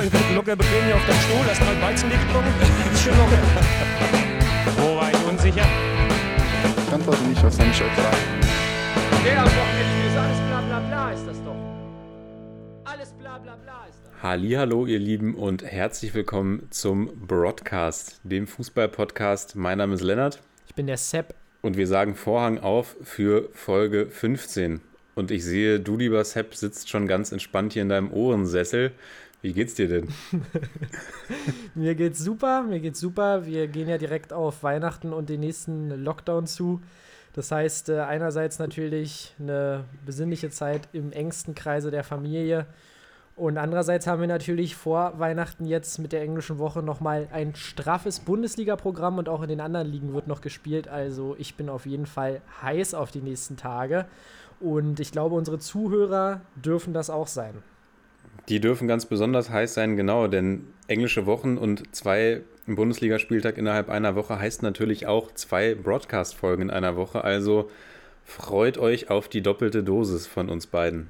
nicht. Hier locker bequem hier auf deinem Stuhl, hast mal Weizenlicht getrunken. Ist schön locker. Wo war ich unsicher? Ich antworte nicht auf seine Frage. Der am Wochenende ist alles bla bla bla ist das doch. Alles bla bla bla ist das. Hallo, ihr Lieben und herzlich willkommen zum Broadcast, dem Fußball-Podcast. Mein Name ist Lennart Ich bin der Sepp. und wir sagen Vorhang auf für Folge 15. Und ich sehe, du lieber Sepp sitzt schon ganz entspannt hier in deinem Ohrensessel. Wie geht's dir denn? Mir geht's super, mir geht's super. Wir gehen ja direkt auf Weihnachten und den nächsten Lockdown zu. Das heißt, äh, einerseits natürlich eine besinnliche Zeit im engsten Kreise der Familie. Und andererseits haben wir natürlich vor Weihnachten jetzt mit der englischen Woche nochmal ein straffes Bundesliga-Programm und auch in den anderen Ligen wird noch gespielt. Also ich bin auf jeden Fall heiß auf die nächsten Tage. Und ich glaube, unsere Zuhörer dürfen das auch sein. Die dürfen ganz besonders heiß sein, genau, denn englische Wochen und zwei Bundesligaspieltag innerhalb einer Woche heißt natürlich auch zwei Broadcast-Folgen in einer Woche. Also freut euch auf die doppelte Dosis von uns beiden.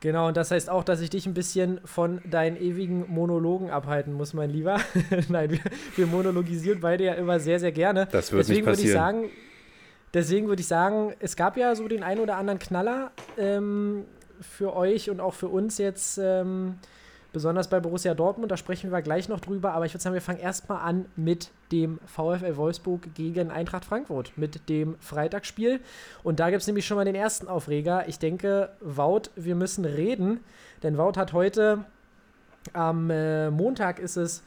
Genau, und das heißt auch, dass ich dich ein bisschen von deinen ewigen Monologen abhalten muss, mein Lieber. Nein, wir, wir monologisieren beide ja immer sehr, sehr gerne. Das wird deswegen nicht würde ich passieren. sagen, deswegen würde ich sagen, es gab ja so den ein oder anderen Knaller ähm, für euch und auch für uns jetzt, ähm, besonders bei Borussia Dortmund. Da sprechen wir gleich noch drüber. Aber ich würde sagen, wir fangen erstmal an mit dem VfL Wolfsburg gegen Eintracht Frankfurt, mit dem Freitagsspiel. Und da gibt es nämlich schon mal den ersten Aufreger. Ich denke, Wout, wir müssen reden, denn Wout hat heute am äh, Montag ist es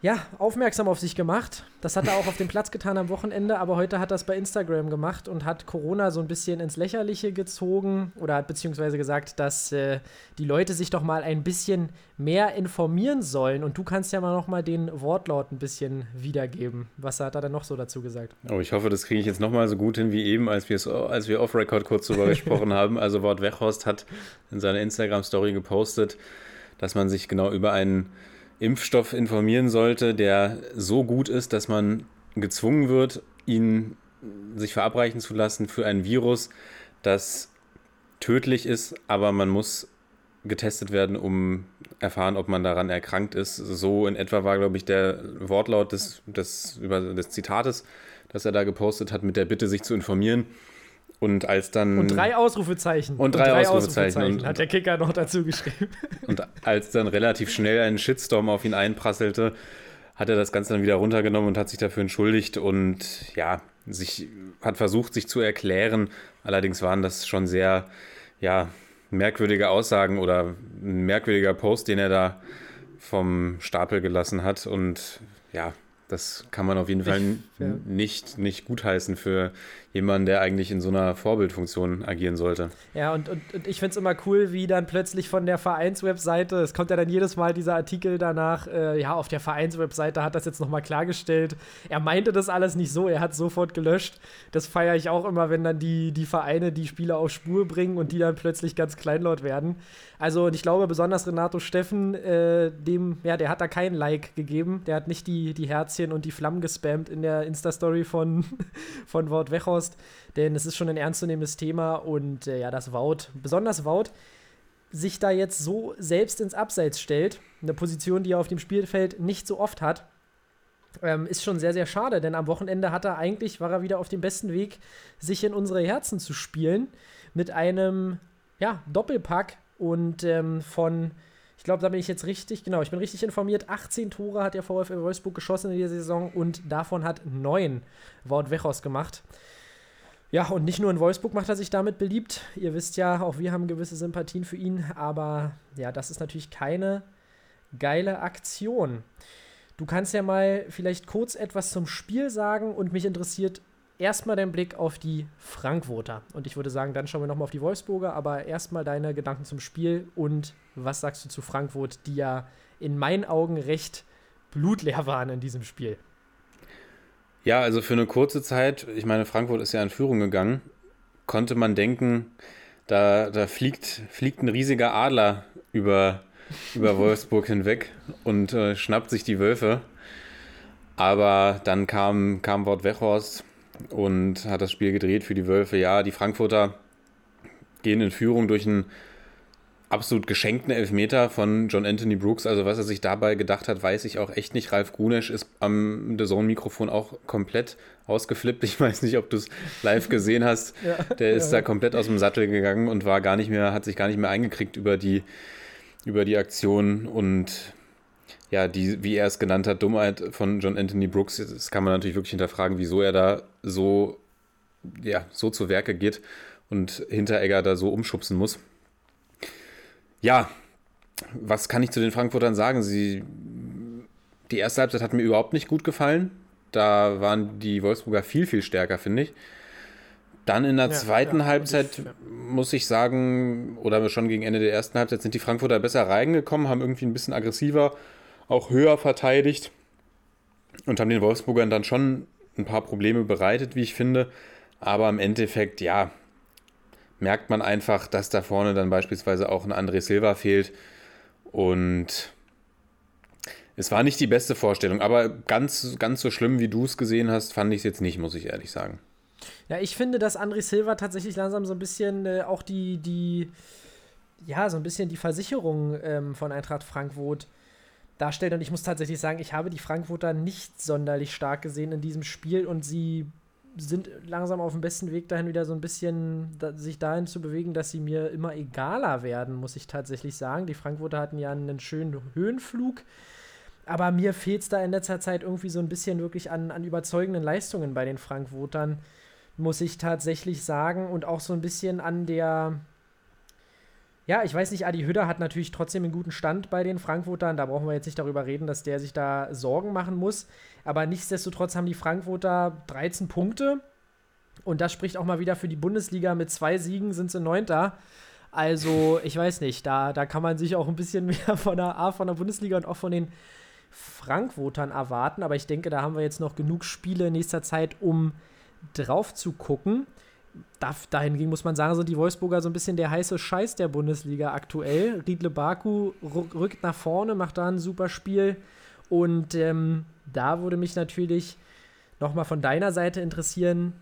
ja, aufmerksam auf sich gemacht. Das hat er auch auf dem Platz getan am Wochenende, aber heute hat er es bei Instagram gemacht und hat Corona so ein bisschen ins Lächerliche gezogen oder hat beziehungsweise gesagt, dass äh, die Leute sich doch mal ein bisschen mehr informieren sollen. Und du kannst ja mal noch mal den Wortlaut ein bisschen wiedergeben. Was hat er denn noch so dazu gesagt? Oh, ich hoffe, das kriege ich jetzt nochmal so gut hin wie eben, als, wir es- als wir off-Record kurz drüber gesprochen haben. Also Wort Weghorst hat in seiner Instagram-Story gepostet, dass man sich genau über einen Impfstoff informieren sollte, der so gut ist, dass man gezwungen wird, ihn sich verabreichen zu lassen für ein Virus, das tödlich ist, aber man muss getestet werden, um erfahren, ob man daran erkrankt ist. So in etwa war, glaube ich, der Wortlaut des, des, über, des Zitates, das er da gepostet hat, mit der Bitte, sich zu informieren. Und als dann. Und drei Ausrufezeichen. Und drei Ausrufezeichen. Und- hat der Kicker noch dazu geschrieben. Und als dann relativ schnell ein Shitstorm auf ihn einprasselte, hat er das Ganze dann wieder runtergenommen und hat sich dafür entschuldigt und ja, sich hat versucht, sich zu erklären. Allerdings waren das schon sehr, ja, merkwürdige Aussagen oder ein merkwürdiger Post, den er da vom Stapel gelassen hat. Und ja, das kann man auf jeden Fall n- ja. nicht, nicht gutheißen für jemanden, der eigentlich in so einer Vorbildfunktion agieren sollte. Ja, und, und, und ich finde es immer cool, wie dann plötzlich von der Vereinswebseite, es kommt ja dann jedes Mal dieser Artikel danach, äh, ja, auf der Vereinswebseite hat das jetzt nochmal klargestellt. Er meinte das alles nicht so, er hat sofort gelöscht. Das feiere ich auch immer, wenn dann die, die Vereine die Spieler auf Spur bringen und die dann plötzlich ganz kleinlaut werden. Also, und ich glaube, besonders Renato Steffen, äh, dem, ja, der hat da kein Like gegeben. Der hat nicht die, die Herzchen und die Flammen gespammt in der Insta-Story von, von Wout Weghorst. Denn es ist schon ein ernstzunehmendes Thema und äh, ja, das Wout, besonders Wout, sich da jetzt so selbst ins Abseits stellt, eine Position, die er auf dem Spielfeld nicht so oft hat, ähm, ist schon sehr, sehr schade, denn am Wochenende hat er eigentlich, war er wieder auf dem besten Weg, sich in unsere Herzen zu spielen, mit einem, ja, Doppelpack und ähm, von, ich glaube, da bin ich jetzt richtig, genau, ich bin richtig informiert, 18 Tore hat der VfL Wolfsburg geschossen in dieser Saison und davon hat neun Wout Wechos gemacht. Ja, und nicht nur in Wolfsburg macht er sich damit beliebt. Ihr wisst ja, auch wir haben gewisse Sympathien für ihn, aber ja, das ist natürlich keine geile Aktion. Du kannst ja mal vielleicht kurz etwas zum Spiel sagen und mich interessiert erstmal dein Blick auf die Frankfurter. Und ich würde sagen, dann schauen wir nochmal auf die Wolfsburger, aber erstmal deine Gedanken zum Spiel und was sagst du zu Frankfurt, die ja in meinen Augen recht blutleer waren in diesem Spiel. Ja, also für eine kurze Zeit, ich meine, Frankfurt ist ja in Führung gegangen, konnte man denken, da, da fliegt, fliegt ein riesiger Adler über, über Wolfsburg hinweg und äh, schnappt sich die Wölfe. Aber dann kam, kam Wort Weghorst und hat das Spiel gedreht für die Wölfe. Ja, die Frankfurter gehen in Führung durch einen absolut geschenkten Elfmeter von John Anthony Brooks. Also was er sich dabei gedacht hat, weiß ich auch echt nicht. Ralf Gunesch ist am The Zone-Mikrofon auch komplett ausgeflippt. Ich weiß nicht, ob du es live gesehen hast. ja, Der ist ja. da komplett aus dem Sattel gegangen und war gar nicht mehr, hat sich gar nicht mehr eingekriegt über die, über die Aktion und ja, die, wie er es genannt hat, Dummheit von John Anthony Brooks. Das kann man natürlich wirklich hinterfragen, wieso er da so, ja, so zu Werke geht und Hinteregger da so umschubsen muss. Ja, was kann ich zu den Frankfurtern sagen? Sie, die erste Halbzeit hat mir überhaupt nicht gut gefallen. Da waren die Wolfsburger viel, viel stärker, finde ich. Dann in der ja, zweiten ja, Halbzeit, ich, ja. muss ich sagen, oder schon gegen Ende der ersten Halbzeit, sind die Frankfurter besser reingekommen, haben irgendwie ein bisschen aggressiver, auch höher verteidigt und haben den Wolfsburgern dann schon ein paar Probleme bereitet, wie ich finde. Aber im Endeffekt, ja, merkt man einfach, dass da vorne dann beispielsweise auch ein André Silva fehlt. Und es war nicht die beste Vorstellung, aber ganz, ganz so schlimm, wie du es gesehen hast, fand ich es jetzt nicht, muss ich ehrlich sagen. Ja, ich finde, dass André Silva tatsächlich langsam so ein bisschen äh, auch die, die, ja, so ein bisschen die Versicherung ähm, von Eintracht Frankfurt darstellt. Und ich muss tatsächlich sagen, ich habe die Frankfurter nicht sonderlich stark gesehen in diesem Spiel und sie sind langsam auf dem besten Weg dahin, wieder so ein bisschen da, sich dahin zu bewegen, dass sie mir immer egaler werden, muss ich tatsächlich sagen. Die Frankfurter hatten ja einen schönen Höhenflug, aber mir fehlt es da in letzter Zeit irgendwie so ein bisschen wirklich an, an überzeugenden Leistungen bei den Frankfurtern, muss ich tatsächlich sagen. Und auch so ein bisschen an der, ja, ich weiß nicht, Adi Hütter hat natürlich trotzdem einen guten Stand bei den Frankfurtern. Da brauchen wir jetzt nicht darüber reden, dass der sich da Sorgen machen muss. Aber nichtsdestotrotz haben die Frankfurter 13 Punkte. Und das spricht auch mal wieder für die Bundesliga. Mit zwei Siegen sind sie Neunter. Also, ich weiß nicht, da, da kann man sich auch ein bisschen mehr von der, A, von der Bundesliga und auch von den Frankwotern erwarten. Aber ich denke, da haben wir jetzt noch genug Spiele in nächster Zeit, um drauf zu gucken da, dahingegen muss man sagen, sind die Wolfsburger so ein bisschen der heiße Scheiß der Bundesliga aktuell. Riedle Baku rückt nach vorne, macht da ein super Spiel. Und ähm, da würde mich natürlich nochmal von deiner Seite interessieren,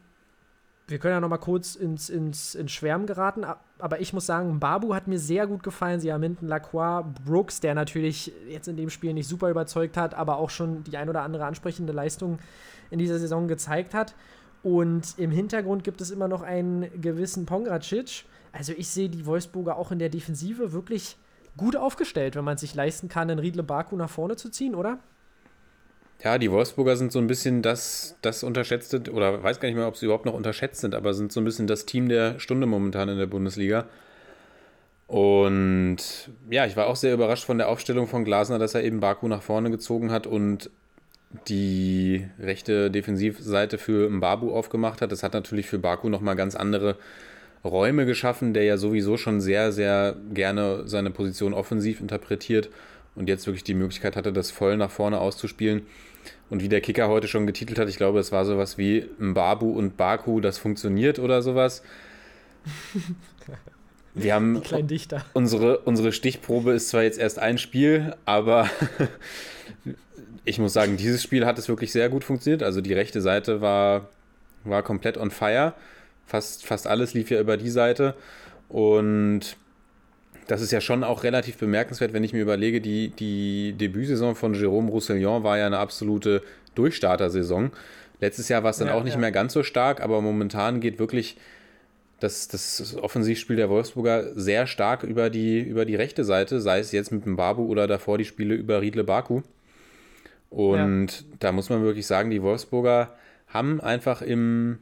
wir können ja nochmal kurz ins, ins, ins Schwärmen geraten, aber ich muss sagen, Babu hat mir sehr gut gefallen. Sie haben hinten Lacroix, Brooks, der natürlich jetzt in dem Spiel nicht super überzeugt hat, aber auch schon die ein oder andere ansprechende Leistung in dieser Saison gezeigt hat. Und im Hintergrund gibt es immer noch einen gewissen Pongracic. Also ich sehe die Wolfsburger auch in der Defensive wirklich gut aufgestellt, wenn man sich leisten kann, einen Riedle Baku nach vorne zu ziehen, oder? Ja, die Wolfsburger sind so ein bisschen das, das unterschätzte, oder weiß gar nicht mehr, ob sie überhaupt noch unterschätzt sind, aber sind so ein bisschen das Team der Stunde momentan in der Bundesliga. Und ja, ich war auch sehr überrascht von der Aufstellung von Glasner, dass er eben Baku nach vorne gezogen hat und die rechte Defensivseite für Mbabu aufgemacht hat. Das hat natürlich für Baku nochmal ganz andere Räume geschaffen, der ja sowieso schon sehr, sehr gerne seine Position offensiv interpretiert und jetzt wirklich die Möglichkeit hatte, das voll nach vorne auszuspielen. Und wie der Kicker heute schon getitelt hat, ich glaube, es war sowas wie Mbabu und Baku, das funktioniert oder sowas. Wir haben unsere, unsere Stichprobe ist zwar jetzt erst ein Spiel, aber ich muss sagen, dieses Spiel hat es wirklich sehr gut funktioniert. Also die rechte Seite war, war komplett on fire. Fast, fast alles lief ja über die Seite. Und das ist ja schon auch relativ bemerkenswert, wenn ich mir überlege, die, die Debütsaison von Jérôme Roussillon war ja eine absolute Durchstartersaison. Letztes Jahr war es dann ja, auch nicht ja. mehr ganz so stark, aber momentan geht wirklich das, das Offensivspiel der Wolfsburger sehr stark über die, über die rechte Seite, sei es jetzt mit dem Babu oder davor die Spiele über Riedle Baku. Und ja. da muss man wirklich sagen, die Wolfsburger haben einfach im,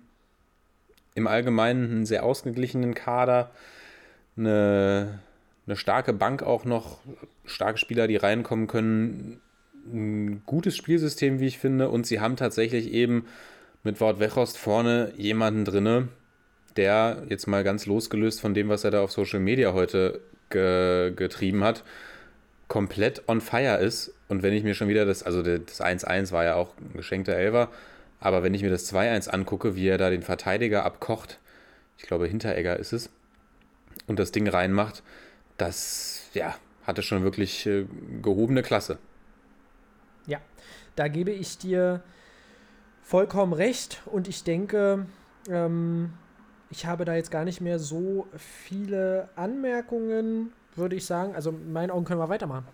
im Allgemeinen einen sehr ausgeglichenen Kader, eine, eine starke Bank auch noch, starke Spieler, die reinkommen können, ein gutes Spielsystem, wie ich finde, und sie haben tatsächlich eben mit Wort Wechost vorne jemanden drinne, der jetzt mal ganz losgelöst von dem, was er da auf Social Media heute ge getrieben hat, komplett on fire ist. Und wenn ich mir schon wieder das, also das 1-1 war ja auch ein geschenkter Elfer, aber wenn ich mir das 2-1 angucke, wie er da den Verteidiger abkocht, ich glaube Hinteregger ist es, und das Ding reinmacht, das, ja, hatte schon wirklich äh, gehobene Klasse. Ja, da gebe ich dir vollkommen recht und ich denke, ähm, ich habe da jetzt gar nicht mehr so viele Anmerkungen, würde ich sagen. Also in meinen Augen können wir weitermachen.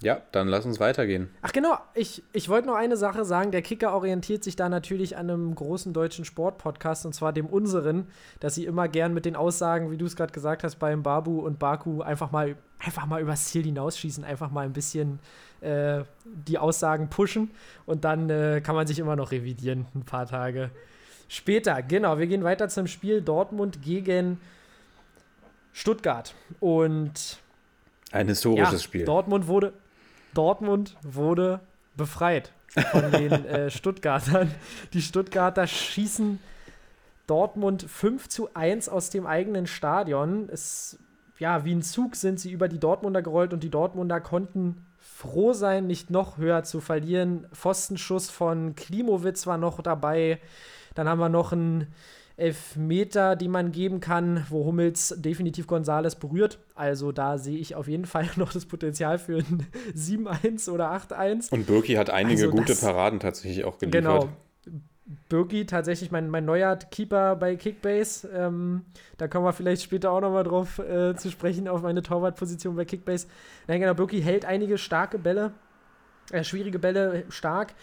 Ja, dann lass uns weitergehen. Ach genau, ich, ich wollte noch eine Sache sagen. Der Kicker orientiert sich da natürlich an einem großen deutschen Sportpodcast, und zwar dem unseren, dass sie immer gern mit den Aussagen, wie du es gerade gesagt hast, beim Babu und Baku einfach mal, einfach mal übers Ziel hinausschießen, einfach mal ein bisschen äh, die Aussagen pushen und dann äh, kann man sich immer noch revidieren, ein paar Tage später. Genau, wir gehen weiter zum Spiel Dortmund gegen Stuttgart. Und ein historisches ja, Spiel. Dortmund wurde, Dortmund wurde befreit von den äh, Stuttgartern. Die Stuttgarter schießen Dortmund 5 zu 1 aus dem eigenen Stadion. Es, ja, wie ein Zug sind sie über die Dortmunder gerollt und die Dortmunder konnten froh sein, nicht noch höher zu verlieren. Pfostenschuss von Klimowitz war noch dabei. Dann haben wir noch einen Elfmeter, die man geben kann, wo Hummels definitiv Gonzales berührt. Also da sehe ich auf jeden Fall noch das Potenzial für ein 7-1 oder 8-1. Und Birki hat einige also gute Paraden tatsächlich auch geliefert. Genau. Birki tatsächlich mein, mein neuer Keeper bei Kickbase. Ähm, da kommen wir vielleicht später auch nochmal drauf äh, zu sprechen, auf meine Torwartposition bei Kickbase. Nein, genau, Birki hält einige starke Bälle, äh, schwierige Bälle stark.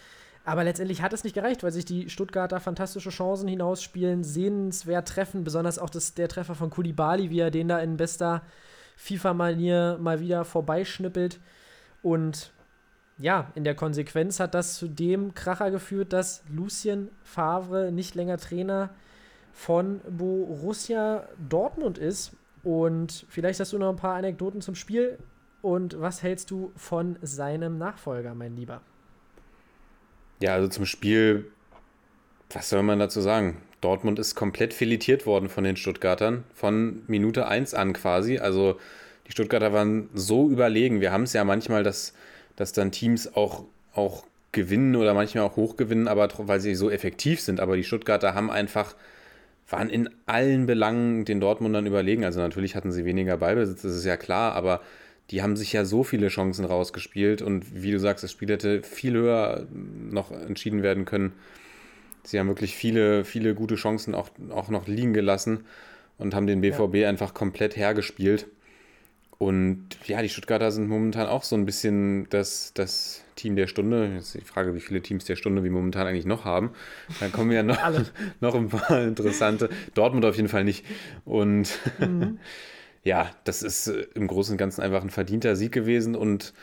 Aber letztendlich hat es nicht gereicht, weil sich die Stuttgarter fantastische Chancen hinausspielen, sehenswert treffen, besonders auch das, der Treffer von Kulibali, wie er den da in bester FIFA-Manier mal wieder vorbeischnippelt. Und ja, in der Konsequenz hat das zu dem Kracher geführt, dass Lucien Favre nicht länger Trainer von Borussia Dortmund ist. Und vielleicht hast du noch ein paar Anekdoten zum Spiel. Und was hältst du von seinem Nachfolger, mein Lieber? Ja, also zum Spiel, was soll man dazu sagen? Dortmund ist komplett filetiert worden von den Stuttgartern, von Minute 1 an quasi. Also die Stuttgarter waren so überlegen. Wir haben es ja manchmal, dass, dass dann Teams auch, auch gewinnen oder manchmal auch hochgewinnen, aber weil sie so effektiv sind. Aber die Stuttgarter haben einfach, waren in allen Belangen den Dortmundern überlegen. Also natürlich hatten sie weniger Ballbesitz, das ist ja klar, aber die haben sich ja so viele Chancen rausgespielt und wie du sagst, das Spiel hätte viel höher noch entschieden werden können. Sie haben wirklich viele, viele gute Chancen auch, auch noch liegen gelassen und haben den BVB ja. einfach komplett hergespielt. Und ja, die Stuttgarter sind momentan auch so ein bisschen das, das Team der Stunde. Jetzt ist die Frage, wie viele Teams der Stunde wir momentan eigentlich noch haben. Dann kommen ja noch, noch ein paar interessante. Dortmund auf jeden Fall nicht. Und mhm. ja, das ist äh, im Großen und Ganzen einfach ein verdienter Sieg gewesen und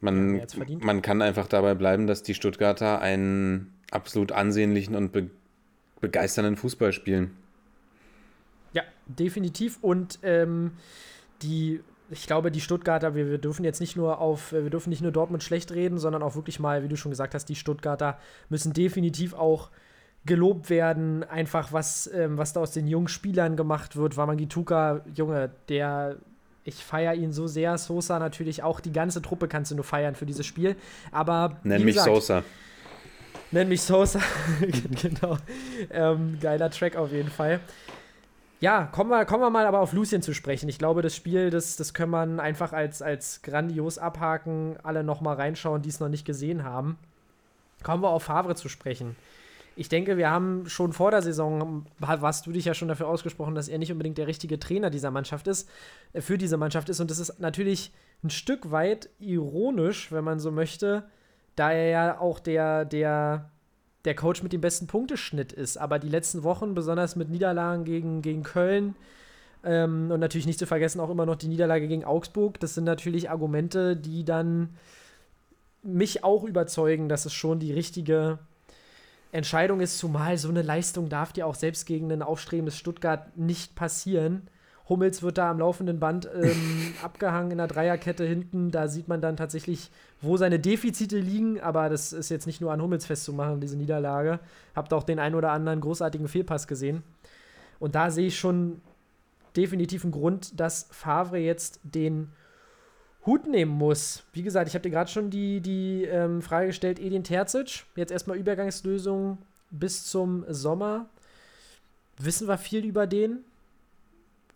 man, man kann einfach dabei bleiben, dass die Stuttgarter einen absolut ansehnlichen und be begeisternden Fußball spielen. Ja, definitiv. Und ähm, die, ich glaube, die Stuttgarter, wir, wir dürfen jetzt nicht nur auf, wir dürfen nicht nur Dortmund schlecht reden, sondern auch wirklich mal, wie du schon gesagt hast, die Stuttgarter müssen definitiv auch gelobt werden, einfach was, ähm, was da aus den jungen Spielern gemacht wird. Wamangituka, Junge, der, ich feiere ihn so sehr. Sosa natürlich auch, die ganze Truppe kannst du nur feiern für dieses Spiel. Aber. Nenn mich gesagt, Sosa. Nenn mich Sosa. genau. Ähm, geiler Track auf jeden Fall. Ja, kommen wir, kommen wir mal aber auf Lucien zu sprechen. Ich glaube, das Spiel, das, das können man einfach als, als grandios abhaken, alle nochmal reinschauen, die es noch nicht gesehen haben. Kommen wir auf Favre zu sprechen ich denke, wir haben schon vor der Saison, hast du dich ja schon dafür ausgesprochen, dass er nicht unbedingt der richtige Trainer dieser Mannschaft ist, äh, für diese Mannschaft ist. Und das ist natürlich ein Stück weit ironisch, wenn man so möchte, da er ja auch der, der, der Coach mit dem besten Punkteschnitt ist. Aber die letzten Wochen, besonders mit Niederlagen gegen, gegen Köln, ähm, und natürlich nicht zu vergessen auch immer noch die Niederlage gegen Augsburg, das sind natürlich Argumente, die dann mich auch überzeugen, dass es schon die richtige Entscheidung ist, zumal so eine Leistung darf dir auch selbst gegen ein aufstrebendes Stuttgart nicht passieren. Hummels wird da am laufenden Band ähm, abgehangen in der Dreierkette hinten. Da sieht man dann tatsächlich, wo seine Defizite liegen. Aber das ist jetzt nicht nur an Hummels festzumachen, diese Niederlage. Habt auch den einen oder anderen großartigen Fehlpass gesehen. Und da sehe ich schon definitiv einen Grund, dass Favre jetzt den Hut nehmen muss. Wie gesagt, ich habe dir gerade schon die, die ähm, Frage gestellt, Edin Terzic, jetzt erstmal Übergangslösung bis zum Sommer. Wissen wir viel über den?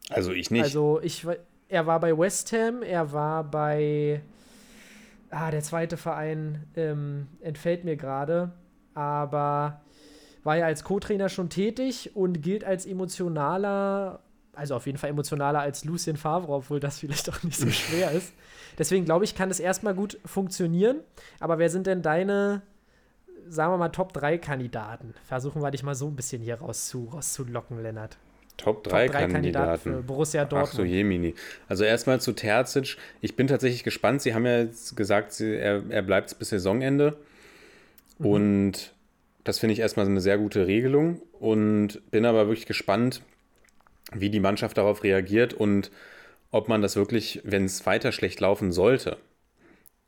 Also ich nicht. Also ich, er war bei West Ham, er war bei, ah, der zweite Verein ähm, entfällt mir gerade, aber war ja als Co-Trainer schon tätig und gilt als emotionaler, also auf jeden Fall emotionaler als Lucien Favre, obwohl das vielleicht auch nicht so schwer ist. Deswegen glaube ich, kann es erstmal gut funktionieren. Aber wer sind denn deine, sagen wir mal, Top 3 Kandidaten? Versuchen wir dich mal so ein bisschen hier rauszu, rauszulocken, Lennart. Top 3, Top drei Kandidaten. für Borussia Dortmund. Ach so, Jemini. Also erstmal zu Terzic. Ich bin tatsächlich gespannt. Sie haben ja jetzt gesagt, sie, er, er bleibt bis Saisonende. Mhm. Und das finde ich erstmal eine sehr gute Regelung. Und bin aber wirklich gespannt, wie die Mannschaft darauf reagiert und ob man das wirklich, wenn es weiter schlecht laufen sollte,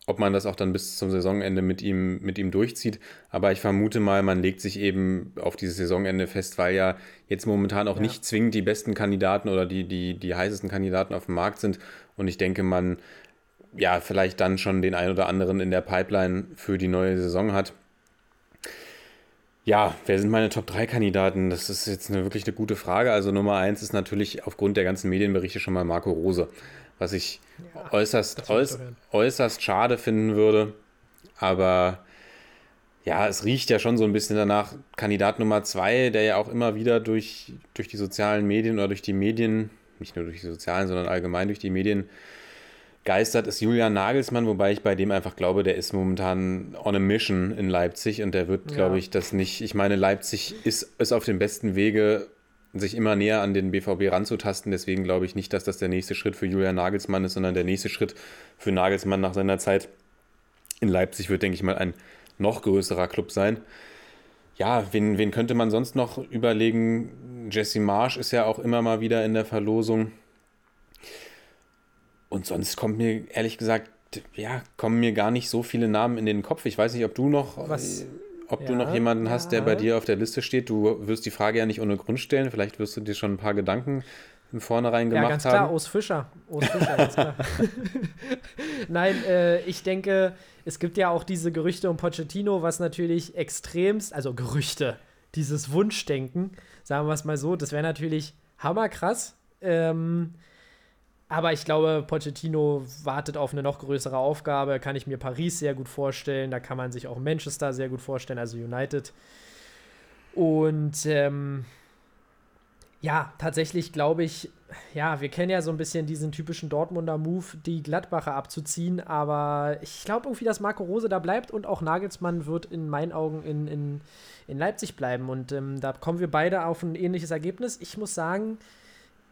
ob man das auch dann bis zum Saisonende mit ihm, mit ihm durchzieht. Aber ich vermute mal, man legt sich eben auf dieses Saisonende fest, weil ja jetzt momentan auch Ja. nicht zwingend die besten Kandidaten oder die, die, die heißesten Kandidaten auf dem Markt sind. Und ich denke, man ja vielleicht dann schon den einen oder anderen in der Pipeline für die neue Saison hat. Ja, wer sind meine Top 3 Kandidaten? Das ist jetzt eine, wirklich eine gute Frage. Also Nummer 1 ist natürlich aufgrund der ganzen Medienberichte schon mal Marco Rose, was ich Ja, äußerst, das will ich äuß, doch hören. äußerst schade finden würde. Aber ja, es riecht ja schon so ein bisschen danach. Kandidat Nummer 2, der ja auch immer wieder durch, durch die sozialen Medien oder durch die Medien, nicht nur durch die sozialen, sondern allgemein durch die Medien geistert, ist Julian Nagelsmann, wobei ich bei dem einfach glaube, der ist momentan on a mission in Leipzig und der wird, Ja. glaube ich, das nicht. Ich meine, Leipzig ist, ist auf dem besten Wege, sich immer näher an den BVB ranzutasten. Deswegen glaube ich nicht, dass das der nächste Schritt für Julian Nagelsmann ist, sondern der nächste Schritt für Nagelsmann nach seiner Zeit in Leipzig wird, denke ich mal, ein noch größerer Club sein. Ja, wen, wen könnte man sonst noch überlegen? Jesse Marsch ist ja auch immer mal wieder in der Verlosung. Und sonst kommt mir ehrlich gesagt, ja, kommen mir gar nicht so viele Namen in den Kopf. Ich weiß nicht, ob du noch, Was- ob du Ja, noch jemanden hast, der ja. bei dir auf der Liste steht. Du wirst die Frage ja nicht ohne Grund stellen. Vielleicht wirst du dir schon ein paar Gedanken im Vornherein Ja, gemacht ganz klar, haben. Urs Fischer. Urs Fischer, ganz klar. Nein, äh, ich denke, es gibt ja auch diese Gerüchte um Pochettino, was natürlich extremst, also Gerüchte, dieses Wunschdenken, sagen wir es mal so, das wäre natürlich hammerkrass. Ähm, aber ich glaube, Pochettino wartet auf eine noch größere Aufgabe. Kann ich mir Paris sehr gut vorstellen. Da kann man sich auch Manchester sehr gut vorstellen, also United. Und ähm, ja, tatsächlich glaube ich, ja, wir kennen ja so ein bisschen diesen typischen Dortmunder Move, die Gladbacher abzuziehen, aber ich glaube irgendwie, dass Marco Rose da bleibt und auch Nagelsmann wird in meinen Augen in, in, in Leipzig bleiben. Und ähm, da kommen wir beide auf ein ähnliches Ergebnis. Ich muss sagen,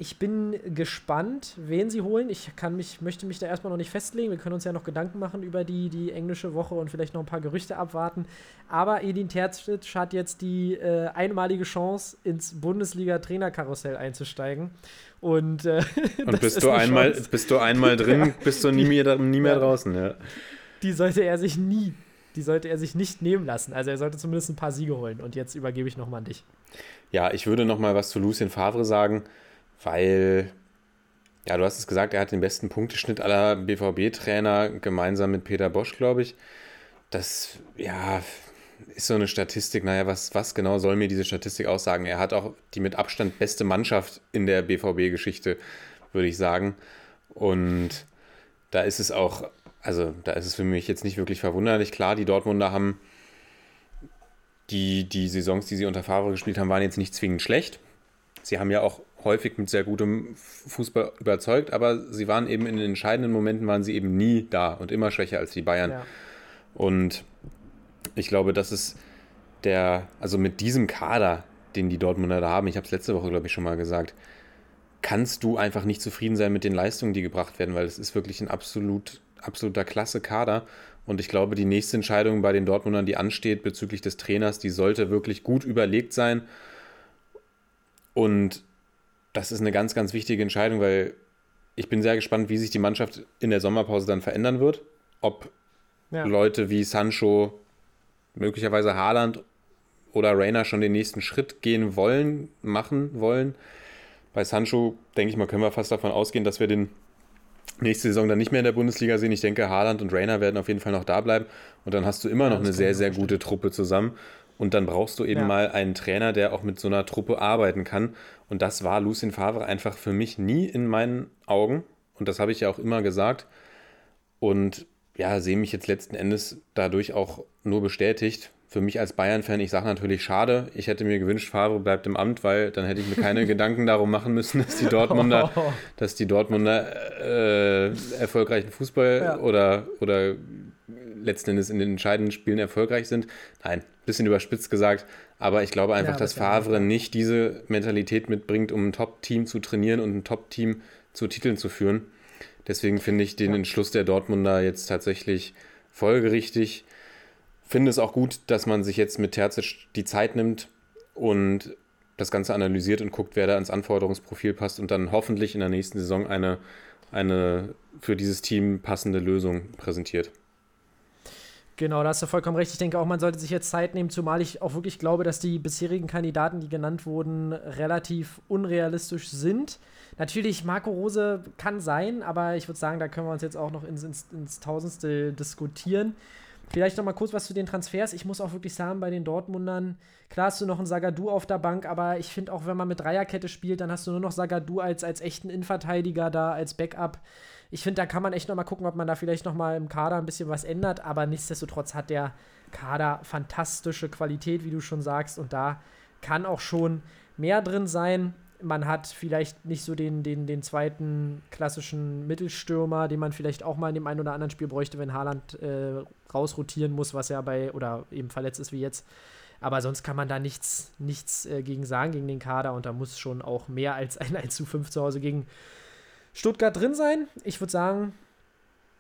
ich bin gespannt, wen sie holen. Ich kann mich, möchte mich da erstmal noch nicht festlegen. Wir können uns ja noch Gedanken machen über die, die englische Woche und vielleicht noch ein paar Gerüchte abwarten. Aber Edin Terzic hat jetzt die äh, einmalige Chance, ins Bundesliga-Trainerkarussell einzusteigen. Und, äh, Und bist ist du, einmal, Chance, bist du einmal drin, bist du nie mehr, nie mehr Ja. draußen. Ja. die sollte er sich nie, die sollte er sich nicht nehmen lassen. Also er sollte zumindest ein paar Siege holen. Und jetzt übergebe ich nochmal an dich. Ja, ich würde noch mal was zu Lucien Favre sagen, weil, ja, du hast es gesagt, er hat den besten Punkteschnitt aller BVB-Trainer gemeinsam mit Peter Bosch, glaube ich. Das, ja, ist so eine Statistik. Naja, was, was genau soll mir diese Statistik aussagen? Er hat auch die mit Abstand beste Mannschaft in der BVB-Geschichte, würde ich sagen. Und da ist es auch, also da ist es für mich jetzt nicht wirklich verwunderlich. Klar, die Dortmunder haben die, die Saisons, die sie unter Favre gespielt haben, waren jetzt nicht zwingend schlecht. Sie haben ja auch häufig mit sehr gutem Fußball überzeugt, aber sie waren eben in den entscheidenden Momenten waren sie eben nie da und immer schwächer als die Bayern. Ja. Und ich glaube, das ist der, also mit diesem Kader, den die Dortmunder da haben, ich habe es letzte Woche, glaube ich, schon mal gesagt, kannst du einfach nicht zufrieden sein mit den Leistungen, die gebracht werden, weil es ist wirklich ein absolut, absoluter klasse Kader. Und ich glaube, die nächste Entscheidung bei den Dortmundern, die ansteht bezüglich des Trainers, die sollte wirklich gut überlegt sein. Und das ist eine ganz, ganz wichtige Entscheidung, weil ich bin sehr gespannt, wie sich die Mannschaft in der Sommerpause dann verändern wird. Ob Ja. Leute wie Sancho, möglicherweise Haaland oder Rainer schon den nächsten Schritt gehen wollen, machen wollen. Bei Sancho, denke ich mal, können wir fast davon ausgehen, dass wir den nächste Saison dann nicht mehr in der Bundesliga sehen. Ich denke, Haaland und Rainer werden auf jeden Fall noch da bleiben. Und dann hast du immer noch das eine sehr, sehr gute Truppe zusammen. Und dann brauchst du eben Ja. mal einen Trainer, der auch mit so einer Truppe arbeiten kann. Und das war Lucien Favre einfach für mich nie in meinen Augen. Und das habe ich ja auch immer gesagt. Und ja, sehe mich jetzt letzten Endes dadurch auch nur bestätigt, für mich als Bayern-Fan, ich sage natürlich schade. Ich hätte mir gewünscht, Favre bleibt im Amt, weil dann hätte ich mir keine Gedanken darum machen müssen, dass die Dortmunder, dass die Dortmunder äh, erfolgreichen Fußball Ja. oder, oder letzten Endes in den entscheidenden Spielen erfolgreich sind. Nein, bisschen überspitzt gesagt, aber ich glaube einfach, Ja, dass das ja Favre nicht diese Mentalität mitbringt, um ein Top-Team zu trainieren und ein Top-Team zu Titeln zu führen. Deswegen finde ich den. Entschluss der Dortmunder jetzt tatsächlich folgerichtig. Finde es auch gut, dass man sich jetzt mit Terzic die Zeit nimmt und das Ganze analysiert und guckt, wer da ins Anforderungsprofil passt und dann hoffentlich in der nächsten Saison eine, eine für dieses Team passende Lösung präsentiert. Genau, da hast du vollkommen recht. Ich denke auch, man sollte sich jetzt Zeit nehmen, zumal ich auch wirklich glaube, dass die bisherigen Kandidaten, die genannt wurden, relativ unrealistisch sind. Natürlich, Marco Rose kann sein, aber ich würde sagen, da können wir uns jetzt auch noch ins, ins, ins Tausendstel diskutieren. Vielleicht noch mal kurz was zu den Transfers. Ich muss auch wirklich sagen, bei den Dortmundern, klar hast du noch einen Sagadu auf der Bank, aber ich finde auch, wenn man mit Dreierkette spielt, dann hast du nur noch Sagadu als, als echten Innenverteidiger da, als Backup. Ich finde, da kann man echt noch mal gucken, ob man da vielleicht noch mal im Kader ein bisschen was ändert, aber nichtsdestotrotz hat der Kader fantastische Qualität, wie du schon sagst, und da kann auch schon mehr drin sein. Man hat vielleicht nicht so den, den, den zweiten klassischen Mittelstürmer, den man vielleicht auch mal in dem einen oder anderen Spiel bräuchte, wenn Haaland äh, rausrotieren muss, was ja bei, oder eben verletzt ist wie jetzt. Aber sonst kann man da nichts, nichts äh, gegen sagen, gegen den Kader. Und da muss schon auch mehr als ein 1 zu 5 zu Hause gegen Stuttgart drin sein. Ich würde sagen,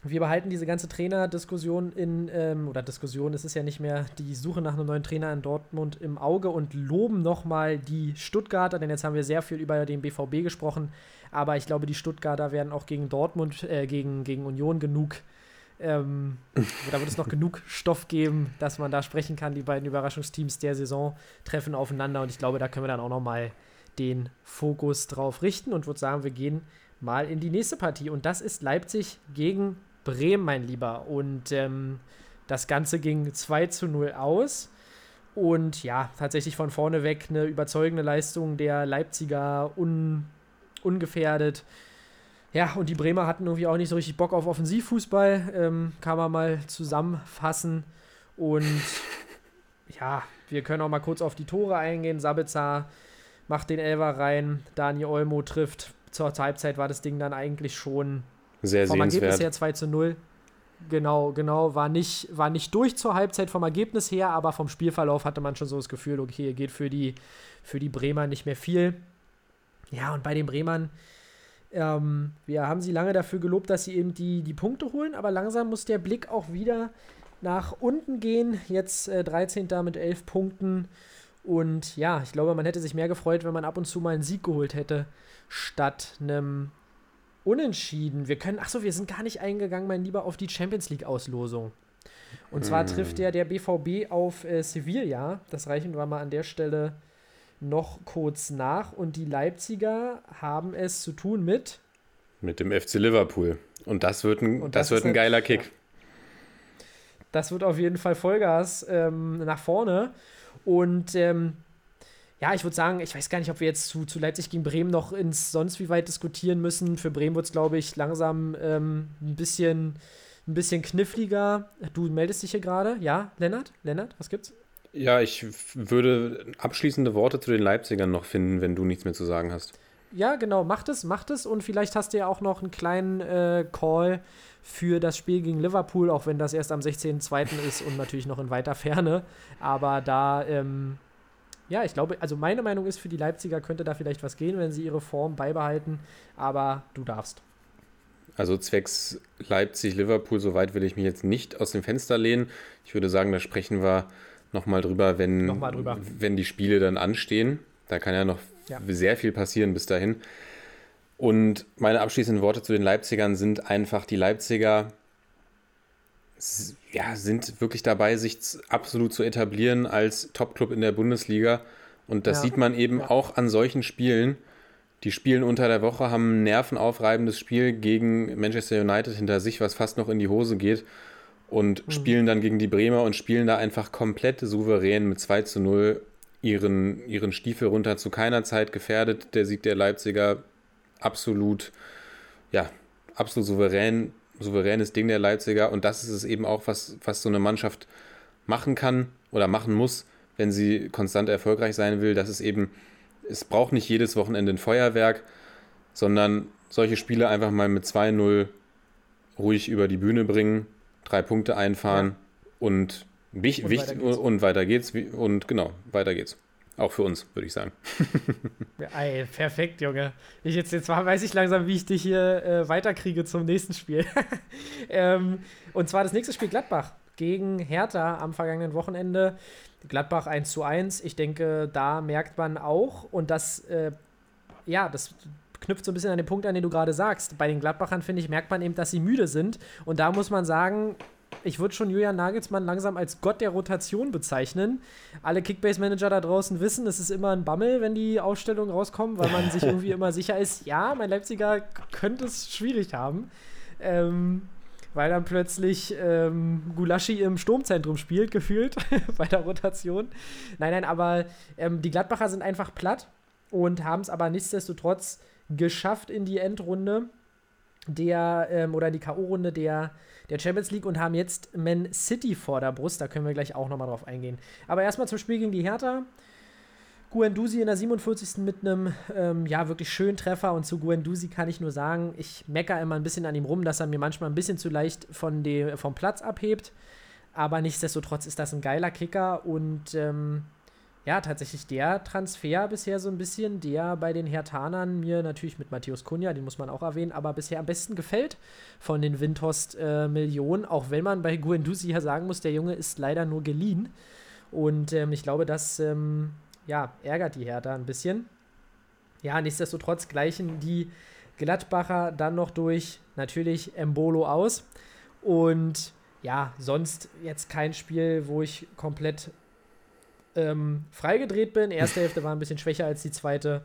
wir behalten diese ganze Trainerdiskussion in, ähm, oder Diskussion, es ist ja nicht mehr die Suche nach einem neuen Trainer in Dortmund im Auge und loben nochmal die Stuttgarter, denn jetzt haben wir sehr viel über den BVB gesprochen, aber ich glaube, die Stuttgarter werden auch gegen Dortmund, äh, gegen, gegen Union genug, ähm, da wird es noch genug Stoff geben, dass man da sprechen kann. Die beiden Überraschungsteams der Saison treffen aufeinander und ich glaube, da können wir dann auch nochmal den Fokus drauf richten und würde sagen, wir gehen mal in die nächste Partie und das ist Leipzig gegen Bremen, mein Lieber. Und ähm, das Ganze ging 2 zu 0 aus. Und ja, tatsächlich von vorne weg eine überzeugende Leistung der Leipziger un, ungefährdet. Ja, und die Bremer hatten irgendwie auch nicht so richtig Bock auf Offensivfußball, ähm, kann man mal zusammenfassen. Und ja, wir können auch mal kurz auf die Tore eingehen. Sabitzer macht den Elfer rein, Dani Olmo trifft. Zur Halbzeit war das Ding dann eigentlich schon Sehr vom Ergebnis her 2 zu 0. Genau, genau, war nicht, war nicht durch zur Halbzeit vom Ergebnis her, aber vom Spielverlauf hatte man schon so das Gefühl, okay, hier geht für die, für die Bremer nicht mehr viel. Ja, und bei den Bremern, ähm, wir haben sie lange dafür gelobt, dass sie eben die, die Punkte holen, aber langsam muss der Blick auch wieder nach unten gehen. Jetzt äh, 13. mit 11 Punkten. Und ja, ich glaube, man hätte sich mehr gefreut, wenn man ab und zu mal einen Sieg geholt hätte, statt einem Unentschieden. Wir können, achso, wir sind gar nicht eingegangen, mein Lieber, auf die Champions League-Auslosung. Und zwar trifft ja der BVB auf äh, Sevilla. Das reichen wir mal an der Stelle noch kurz nach. Und die Leipziger haben es zu tun mit. Mit dem FC Liverpool. Und das wird ein, das das wird ein halt- geiler Kick. Das wird auf jeden Fall Vollgas ähm, nach vorne. Und ähm, ja, ich würde sagen, ich weiß gar nicht, ob wir jetzt zu, zu Leipzig gegen Bremen noch ins sonst wie weit diskutieren müssen. Für Bremen wird es, glaube ich, langsam ähm, ein bisschen ein bisschen kniffliger. Du meldest dich hier gerade. Ja, Lennart? Lennart, was gibt's? Ja, ich würde abschließende Worte zu den Leipzigern noch finden, wenn du nichts mehr zu sagen hast. Ja, genau, macht es, macht es. Und vielleicht hast du ja auch noch einen kleinen äh, Call für das Spiel gegen Liverpool, auch wenn das erst am 16.02. ist und natürlich noch in weiter Ferne. Aber da, ähm, ja, ich glaube, also meine Meinung ist, für die Leipziger könnte da vielleicht was gehen, wenn sie ihre Form beibehalten. Aber du darfst. Also zwecks Leipzig-Liverpool, so weit will ich mich jetzt nicht aus dem Fenster lehnen. Ich würde sagen, da sprechen wir nochmal drüber, wenn, Noch drüber. wenn die Spiele dann anstehen. Da kann ja noch Ja. sehr viel passieren bis dahin. Und meine abschließenden Worte zu den Leipzigern sind einfach, die Leipziger ja, sind wirklich dabei, sich absolut zu etablieren als Top-Club in der Bundesliga. Und das Ja. sieht man eben Ja. auch an solchen Spielen. Die spielen unter der Woche, haben ein nervenaufreibendes Spiel gegen Manchester United hinter sich, was fast noch in die Hose geht. Und Mhm. spielen dann gegen die Bremer und spielen da einfach komplett souverän mit 2 zu 0 ihren, ihren Stiefel runter. Zu keiner Zeit gefährdet. Der Sieg der Leipziger absolut, ja, absolut souverän, souveränes Ding der Leipziger. Und das ist es eben auch, was, was so eine Mannschaft machen kann oder machen muss, wenn sie konstant erfolgreich sein will, dass es eben, es braucht nicht jedes Wochenende ein Feuerwerk, sondern solche Spiele einfach mal mit 2-0 ruhig über die Bühne bringen, drei Punkte einfahren ja. und, wich, und, weiter und weiter geht's. Und genau, weiter geht's. Auch für uns, würde ich sagen. ey, perfekt, Junge. Ich jetzt, jetzt weiß ich langsam, wie ich dich hier äh, weiterkriege zum nächsten Spiel. ähm, und zwar das nächste Spiel Gladbach gegen Hertha am vergangenen Wochenende. Gladbach 1 zu 1. Ich denke, da merkt man auch, und das, äh, ja, das knüpft so ein bisschen an den Punkt an, den du gerade sagst. Bei den Gladbachern, finde ich, merkt man eben, dass sie müde sind. Und da muss man sagen, ich würde schon Julian Nagelsmann langsam als Gott der Rotation bezeichnen. Alle Kickbase-Manager da draußen wissen, es ist immer ein Bammel, wenn die Ausstellungen rauskommen, weil man sich irgendwie immer sicher ist, ja, mein Leipziger könnte es schwierig haben. Ähm, weil dann plötzlich ähm, Gulaschi im Sturmzentrum spielt, gefühlt, bei der Rotation. Nein, nein, aber ähm, die Gladbacher sind einfach platt und haben es aber nichtsdestotrotz geschafft in die Endrunde der, ähm, oder die K.O.-Runde der der Champions League und haben jetzt Man City vor der Brust. Da können wir gleich auch nochmal drauf eingehen. Aber erstmal zum Spiel gegen die Hertha. Guendouzi in der 47. mit einem ähm, ja wirklich schönen Treffer und zu Guendouzi kann ich nur sagen, ich meckere immer ein bisschen an ihm rum, dass er mir manchmal ein bisschen zu leicht von dem, vom Platz abhebt. Aber nichtsdestotrotz ist das ein geiler Kicker und ähm, ja, tatsächlich der Transfer bisher so ein bisschen, der bei den Hertanern mir natürlich mit Matthäus Kunja, den muss man auch erwähnen, aber bisher am besten gefällt von den Windhorst-Millionen, äh, auch wenn man bei Guendouzi ja sagen muss, der Junge ist leider nur geliehen. Und ähm, ich glaube, das ähm, ja, ärgert die Hertha ein bisschen. Ja, nichtsdestotrotz gleichen die Gladbacher dann noch durch natürlich Embolo aus. Und ja, sonst jetzt kein Spiel, wo ich komplett ähm, freigedreht bin. Erste Hälfte war ein bisschen schwächer als die zweite.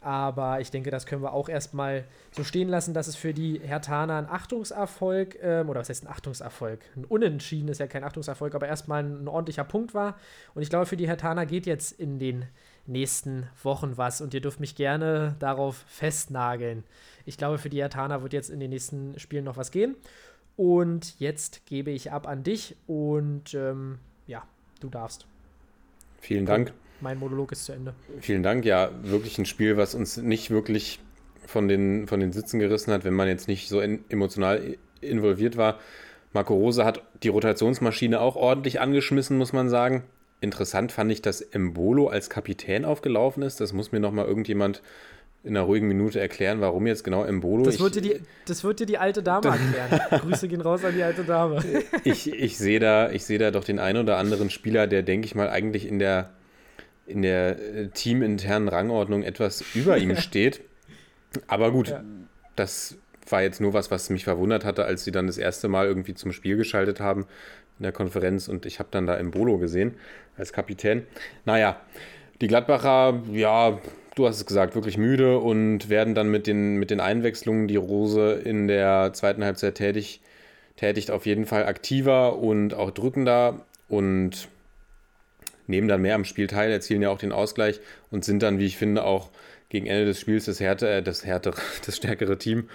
Aber ich denke, das können wir auch erstmal so stehen lassen, dass es für die Hertaner ein Achtungserfolg, ähm, oder was heißt ein Achtungserfolg? Ein Unentschieden ist ja kein Achtungserfolg, aber erstmal ein, ein ordentlicher Punkt war. Und ich glaube, für die Hertaner geht jetzt in den nächsten Wochen was. Und ihr dürft mich gerne darauf festnageln. Ich glaube, für die Hertaner wird jetzt in den nächsten Spielen noch was gehen. Und jetzt gebe ich ab an dich und ähm, ja, du darfst. Vielen Dank. Mein Monolog ist zu Ende. Vielen Dank. Ja, wirklich ein Spiel, was uns nicht wirklich von den, von den Sitzen gerissen hat, wenn man jetzt nicht so in, emotional involviert war. Marco Rose hat die Rotationsmaschine auch ordentlich angeschmissen, muss man sagen. Interessant fand ich, dass Embolo als Kapitän aufgelaufen ist. Das muss mir nochmal irgendjemand in einer ruhigen Minute erklären, warum jetzt genau Embolo. Das wird, dir die, das wird dir die alte Dame erklären. Grüße gehen raus an die alte Dame. ich, ich sehe da, seh da doch den einen oder anderen Spieler, der, denke ich mal, eigentlich in der, in der äh, teaminternen Rangordnung etwas über ihm steht. Aber gut, ja. das war jetzt nur was, was mich verwundert hatte, als sie dann das erste Mal irgendwie zum Spiel geschaltet haben in der Konferenz und ich habe dann da Embolo gesehen als Kapitän. Naja, die Gladbacher, ja, du hast es gesagt, wirklich müde und werden dann mit den, mit den Einwechslungen, die Rose in der zweiten Halbzeit tätig, tätigt, auf jeden Fall aktiver und auch drückender und nehmen dann mehr am Spiel teil, erzielen ja auch den Ausgleich und sind dann, wie ich finde, auch gegen Ende des Spiels das, Härte, äh, das, härtere, das stärkere Team.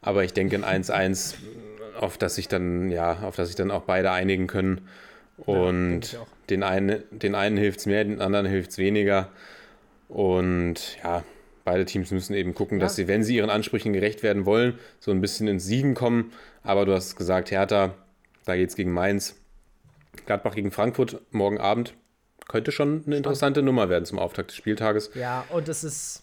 Aber ich denke ein 1-1, auf das sich dann, ja, auf das sich dann auch beide einigen können. Und ja, den einen, den einen hilft es mehr, den anderen hilft es weniger. Und ja, beide Teams müssen eben gucken, ja. dass sie, wenn sie ihren Ansprüchen gerecht werden wollen, so ein bisschen ins Siegen kommen. Aber du hast gesagt, Hertha, da geht es gegen Mainz. Gladbach gegen Frankfurt morgen Abend. Könnte schon eine interessante Spannend. Nummer werden zum Auftakt des Spieltages. Ja, und es ist,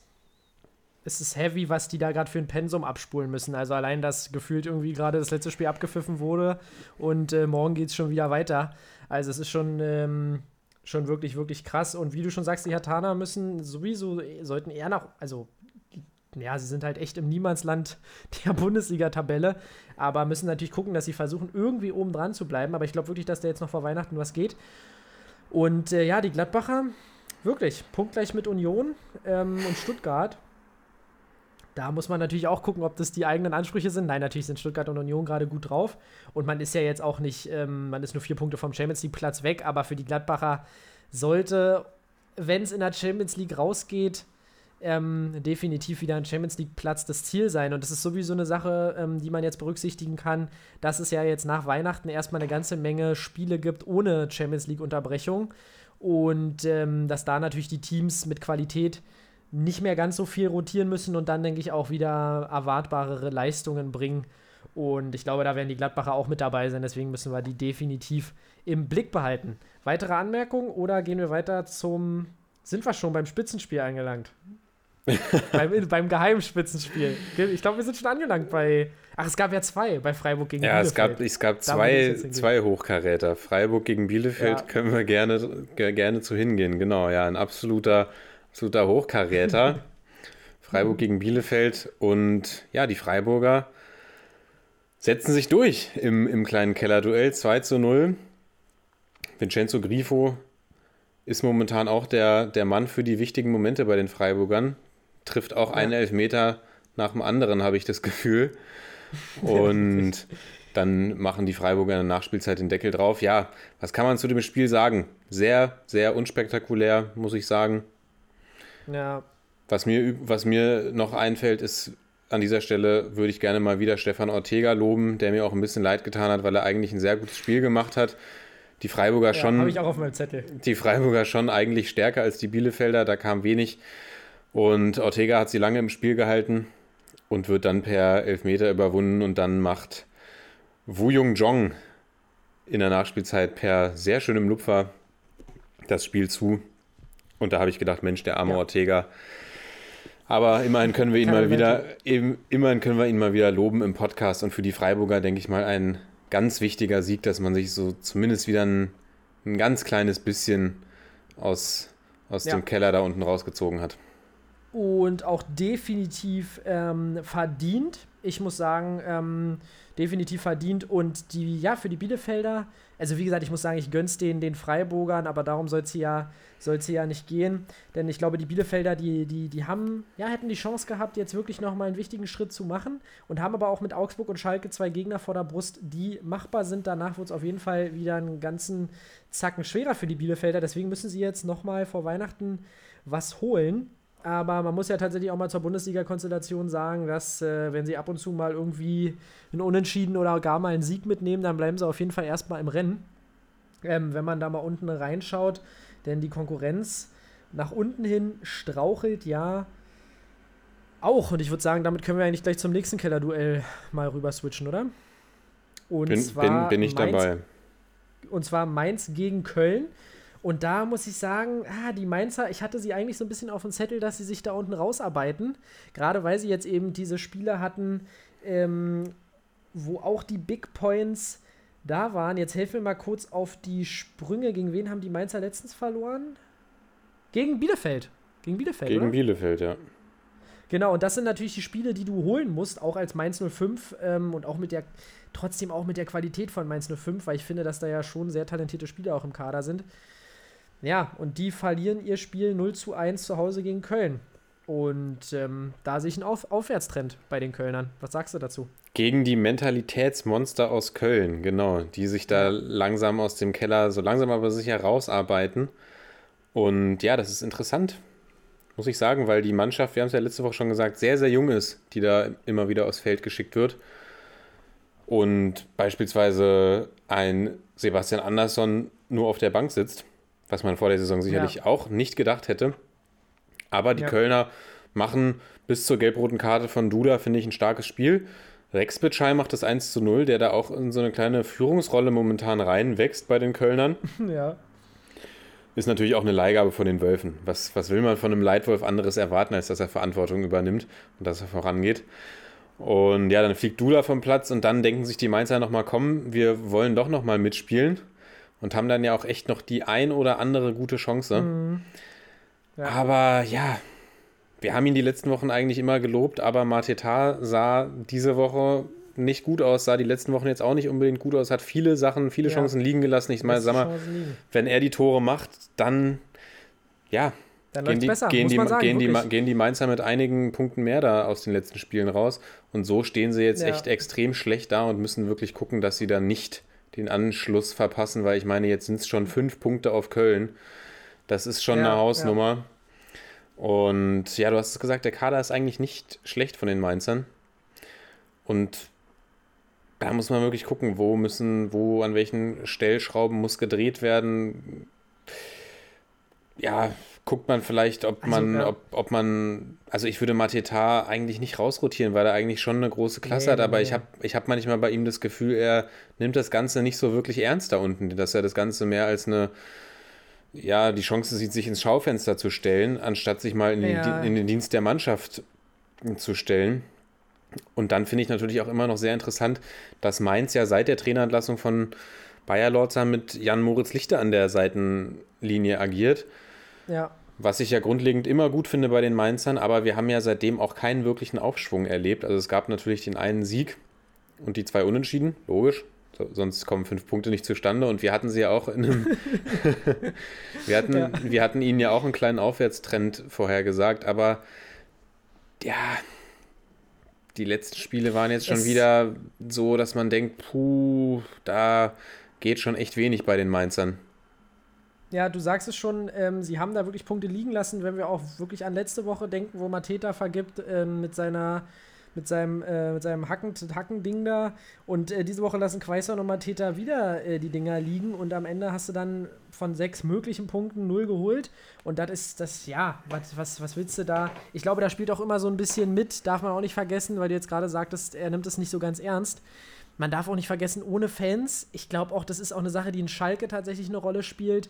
es ist heavy, was die da gerade für ein Pensum abspulen müssen. Also allein, dass gefühlt irgendwie gerade das letzte Spiel abgepfiffen wurde und äh, morgen geht es schon wieder weiter. Also es ist schon ähm, schon wirklich, wirklich krass. Und wie du schon sagst, die Hatana müssen sowieso, sollten eher nach, also ja, sie sind halt echt im Niemandsland der Bundesliga-Tabelle, aber müssen natürlich gucken, dass sie versuchen, irgendwie oben dran zu bleiben. Aber ich glaube wirklich, dass da jetzt noch vor Weihnachten was geht. Und äh, ja, die Gladbacher, wirklich, punktgleich mit Union ähm, und Stuttgart. Da muss man natürlich auch gucken, ob das die eigenen Ansprüche sind. Nein, natürlich sind Stuttgart und Union gerade gut drauf. Und man ist ja jetzt auch nicht, ähm, man ist nur vier Punkte vom Champions League Platz weg, aber für die Gladbacher sollte, wenn es in der Champions League rausgeht, ähm, definitiv wieder ein Champions League-Platz das Ziel sein. Und das ist sowieso eine Sache, ähm, die man jetzt berücksichtigen kann, dass es ja jetzt nach Weihnachten erstmal eine ganze Menge Spiele gibt ohne Champions League-Unterbrechung. Und ähm, dass da natürlich die Teams mit Qualität nicht mehr ganz so viel rotieren müssen und dann, denke ich, auch wieder erwartbarere Leistungen bringen. Und ich glaube, da werden die Gladbacher auch mit dabei sein. Deswegen müssen wir die definitiv im Blick behalten. Weitere Anmerkungen oder gehen wir weiter zum. Sind wir schon beim Spitzenspiel angelangt? beim, beim geheimen Spitzenspiel. Ich glaube, wir sind schon angelangt bei. Ach, es gab ja zwei bei Freiburg gegen ja, Bielefeld. Ja, es gab, es gab zwei, zwei Hochkaräter. Freiburg gegen Bielefeld ja. können wir gerne, gerne zu hingehen. Genau, ja, ein absoluter, absoluter Hochkaräter. Freiburg gegen Bielefeld. Und ja, die Freiburger setzen sich durch im, im kleinen Kellerduell 2 zu 0. Vincenzo Grifo ist momentan auch der, der Mann für die wichtigen Momente bei den Freiburgern trifft auch ja. einen Elfmeter nach dem anderen, habe ich das Gefühl. Und dann machen die Freiburger in der Nachspielzeit den Deckel drauf. Ja, was kann man zu dem Spiel sagen? Sehr, sehr unspektakulär, muss ich sagen. Ja. Was mir, was mir noch einfällt, ist, an dieser Stelle würde ich gerne mal wieder Stefan Ortega loben, der mir auch ein bisschen leid getan hat, weil er eigentlich ein sehr gutes Spiel gemacht hat. Die Freiburger ja, schon. Habe ich auch auf meinem Zettel. Die Freiburger schon eigentlich stärker als die Bielefelder. Da kam wenig und Ortega hat sie lange im Spiel gehalten und wird dann per Elfmeter überwunden und dann macht Wu Jung Jong in der Nachspielzeit per sehr schönem Lupfer das Spiel zu. Und da habe ich gedacht, Mensch, der arme ja. Ortega. Aber immerhin können wir ihn Keine mal wieder, eben, immerhin können wir ihn mal wieder loben im Podcast und für die Freiburger, denke ich mal, ein ganz wichtiger Sieg, dass man sich so zumindest wieder ein, ein ganz kleines bisschen aus, aus ja. dem Keller da unten rausgezogen hat und auch definitiv ähm, verdient. Ich muss sagen, ähm, definitiv verdient. Und die, ja, für die Bielefelder, also wie gesagt, ich muss sagen, ich gönn's den, den Freiburgern, aber darum soll es ja, soll's ja nicht gehen. Denn ich glaube, die Bielefelder, die, die, die haben, ja, hätten die Chance gehabt, jetzt wirklich nochmal einen wichtigen Schritt zu machen und haben aber auch mit Augsburg und Schalke zwei Gegner vor der Brust, die machbar sind. Danach wird es auf jeden Fall wieder einen ganzen Zacken schwerer für die Bielefelder. Deswegen müssen sie jetzt nochmal vor Weihnachten was holen. Aber man muss ja tatsächlich auch mal zur Bundesliga-Konstellation sagen, dass, äh, wenn sie ab und zu mal irgendwie einen Unentschieden oder gar mal einen Sieg mitnehmen, dann bleiben sie auf jeden Fall erstmal im Rennen. Ähm, wenn man da mal unten reinschaut, denn die Konkurrenz nach unten hin strauchelt ja auch. Und ich würde sagen, damit können wir eigentlich gleich zum nächsten Keller-Duell mal rüber switchen, oder? Und bin, zwar bin, bin ich Mainz, dabei. Und zwar Mainz gegen Köln. Und da muss ich sagen, ah, die Mainzer, ich hatte sie eigentlich so ein bisschen auf dem Zettel, dass sie sich da unten rausarbeiten. Gerade weil sie jetzt eben diese Spieler hatten, ähm, wo auch die Big Points da waren. Jetzt helfen wir mal kurz auf die Sprünge. Gegen wen haben die Mainzer letztens verloren? Gegen Bielefeld. Gegen Bielefeld. Gegen oder? Bielefeld, ja. Genau, und das sind natürlich die Spiele, die du holen musst, auch als Mainz 05 ähm, und auch mit der, trotzdem auch mit der Qualität von Mainz 05, weil ich finde, dass da ja schon sehr talentierte Spieler auch im Kader sind. Ja, und die verlieren ihr Spiel 0 zu 1 zu Hause gegen Köln. Und ähm, da sehe ich einen Auf Aufwärtstrend bei den Kölnern. Was sagst du dazu? Gegen die Mentalitätsmonster aus Köln, genau, die sich da langsam aus dem Keller so langsam aber sicher rausarbeiten. Und ja, das ist interessant, muss ich sagen, weil die Mannschaft, wir haben es ja letzte Woche schon gesagt, sehr, sehr jung ist, die da immer wieder aufs Feld geschickt wird. Und beispielsweise ein Sebastian Andersson nur auf der Bank sitzt was man vor der Saison sicherlich ja. auch nicht gedacht hätte. Aber die ja. Kölner machen bis zur gelb-roten Karte von Duda, finde ich, ein starkes Spiel. Rex Bitschei macht das 1 zu 0, der da auch in so eine kleine Führungsrolle momentan reinwächst bei den Kölnern. Ja. Ist natürlich auch eine Leihgabe von den Wölfen. Was, was will man von einem Leitwolf anderes erwarten, als dass er Verantwortung übernimmt und dass er vorangeht? Und ja, dann fliegt Duda vom Platz und dann denken sich die Mainzer nochmal, komm, wir wollen doch nochmal mitspielen und haben dann ja auch echt noch die ein oder andere gute Chance. Mhm. Ja. Aber ja, wir haben ihn die letzten Wochen eigentlich immer gelobt, aber Mateta sah diese Woche nicht gut aus, sah die letzten Wochen jetzt auch nicht unbedingt gut aus, hat viele Sachen, viele ja. Chancen liegen gelassen. Ich meine, sag mal, wenn er die Tore macht, dann ja, dann gehen, die, besser, gehen, die, sagen, gehen, die, gehen die Mainzer mit einigen Punkten mehr da aus den letzten Spielen raus. Und so stehen sie jetzt ja. echt extrem schlecht da und müssen wirklich gucken, dass sie da nicht den Anschluss verpassen, weil ich meine, jetzt sind es schon fünf Punkte auf Köln. Das ist schon ja, eine Hausnummer. Und ja, du hast es gesagt, der Kader ist eigentlich nicht schlecht von den Mainzern. Und da muss man wirklich gucken, wo müssen, wo, an welchen Stellschrauben muss gedreht werden. Ja, guckt man vielleicht, ob Also, man, ja. ob, ob man, also ich würde Mateta eigentlich nicht rausrotieren, weil er eigentlich schon eine große Klasse Nee, hat, aber nee. ich habe ich hab manchmal bei ihm das Gefühl, er nimmt das Ganze nicht so wirklich ernst da unten, dass er das Ganze mehr als eine, ja, die Chance sieht, sich ins Schaufenster zu stellen, anstatt sich mal in, den Ja. Di- in den Dienst der Mannschaft zu stellen. Und dann finde ich natürlich auch immer noch sehr interessant, dass Mainz ja seit der Trainerentlassung von Bayer Lorzer mit Jan Moritz Lichter an der Seitenlinie agiert. Ja. Was ich ja grundlegend immer gut finde bei den Mainzern, aber wir haben ja seitdem auch keinen wirklichen Aufschwung erlebt. Also es gab natürlich den einen Sieg und die zwei Unentschieden, logisch. So, sonst kommen fünf Punkte nicht zustande. Und wir hatten sie ja auch in einem. wir, hatten, Ja. wir hatten ihnen ja auch einen kleinen Aufwärtstrend vorhergesagt, aber ja, die letzten Spiele waren jetzt schon Es- wieder so, dass man denkt, puh, da geht schon echt wenig bei den Mainzern. Ja, du sagst es schon, ähm, sie haben da wirklich Punkte liegen lassen, wenn wir auch wirklich an letzte Woche denken, wo Mateta vergibt ähm, mit seiner mit seinem, äh, mit seinem Hacken, Hackending da. Und äh, diese Woche lassen Quaison und Mateta wieder äh, die Dinger liegen und am Ende hast du dann von sechs möglichen Punkten null geholt. Und das ist das, ja, was, was, was willst du da? Ich glaube, da spielt auch immer so ein bisschen mit, darf man auch nicht vergessen, weil du jetzt gerade sagtest, er nimmt es nicht so ganz ernst. Man darf auch nicht vergessen, ohne Fans, ich glaube auch, das ist auch eine Sache, die in Schalke tatsächlich eine Rolle spielt.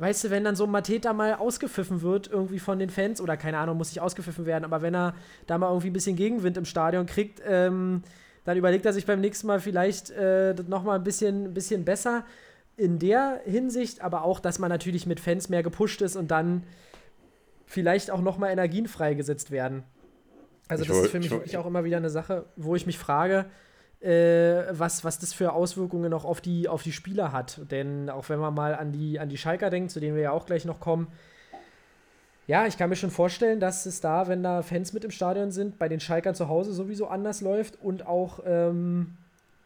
Weißt du, wenn dann so ein Mateta mal ausgepfiffen wird, irgendwie von den Fans, oder keine Ahnung, muss nicht ausgepfiffen werden, aber wenn er da mal irgendwie ein bisschen Gegenwind im Stadion kriegt, ähm, dann überlegt er sich beim nächsten Mal vielleicht äh, nochmal ein bisschen, bisschen besser in der Hinsicht, aber auch, dass man natürlich mit Fans mehr gepusht ist und dann vielleicht auch nochmal Energien freigesetzt werden. Also Ich das woll- ist für mich wirklich auch immer wieder eine Sache, wo ich mich frage, was, was das für Auswirkungen noch auf die, auf die Spieler hat. Denn auch wenn man mal an die, an die Schalker denkt, zu denen wir ja auch gleich noch kommen, ja, ich kann mir schon vorstellen, dass es da, wenn da Fans mit im Stadion sind, bei den Schalkern zu Hause sowieso anders läuft und auch, ähm,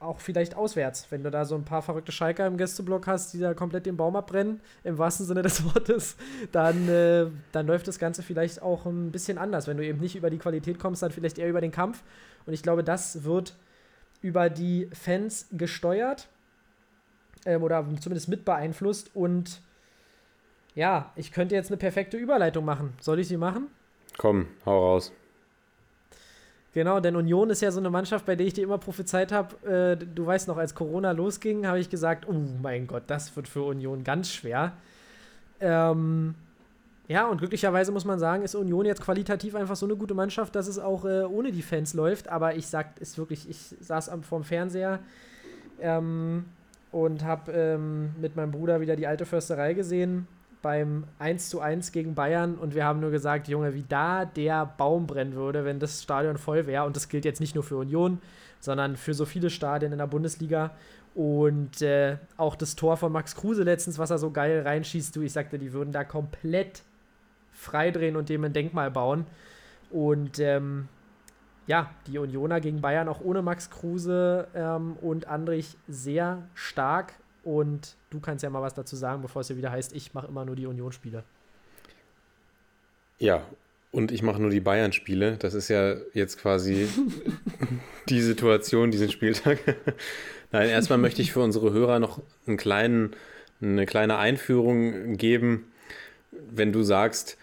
auch vielleicht auswärts. Wenn du da so ein paar verrückte Schalker im Gästeblock hast, die da komplett den Baum abbrennen, im wahrsten Sinne des Wortes, dann, äh, dann läuft das Ganze vielleicht auch ein bisschen anders. Wenn du eben nicht über die Qualität kommst, dann vielleicht eher über den Kampf. Und ich glaube, das wird über die Fans gesteuert ähm, oder zumindest mit beeinflusst. Und ja, ich könnte jetzt eine perfekte Überleitung machen. Soll ich sie machen? Komm, hau raus. Genau, denn Union ist ja so eine Mannschaft, bei der ich dir immer prophezeit habe. Äh, du weißt noch, als Corona losging, habe ich gesagt, oh mein Gott, das wird für Union ganz schwer. Ähm, ja, und glücklicherweise muss man sagen, ist Union jetzt qualitativ einfach so eine gute Mannschaft, dass es auch äh, ohne die Fans läuft. Aber ich sag, ist wirklich, ich saß am, vorm Fernseher ähm, und habe ähm, mit meinem Bruder wieder die alte Försterei gesehen beim 1 zu 1 gegen Bayern und wir haben nur gesagt, Junge, wie da der Baum brennen würde, wenn das Stadion voll wäre. Und das gilt jetzt nicht nur für Union, sondern für so viele Stadien in der Bundesliga. Und äh, auch das Tor von Max Kruse letztens, was er so geil reinschießt, du, ich sagte, die würden da komplett freidrehen und dem ein Denkmal bauen. Und ähm, ja, die Unioner gegen Bayern auch ohne Max Kruse ähm, und Andrich sehr stark. Und du kannst ja mal was dazu sagen, bevor es ja wieder heißt, ich mache immer nur die Union-Spiele. Ja, und ich mache nur die Bayern-Spiele. Das ist ja jetzt quasi die Situation, diesen Spieltag. Nein, erstmal möchte ich für unsere Hörer noch einen kleinen, eine kleine Einführung geben. Wenn du sagst,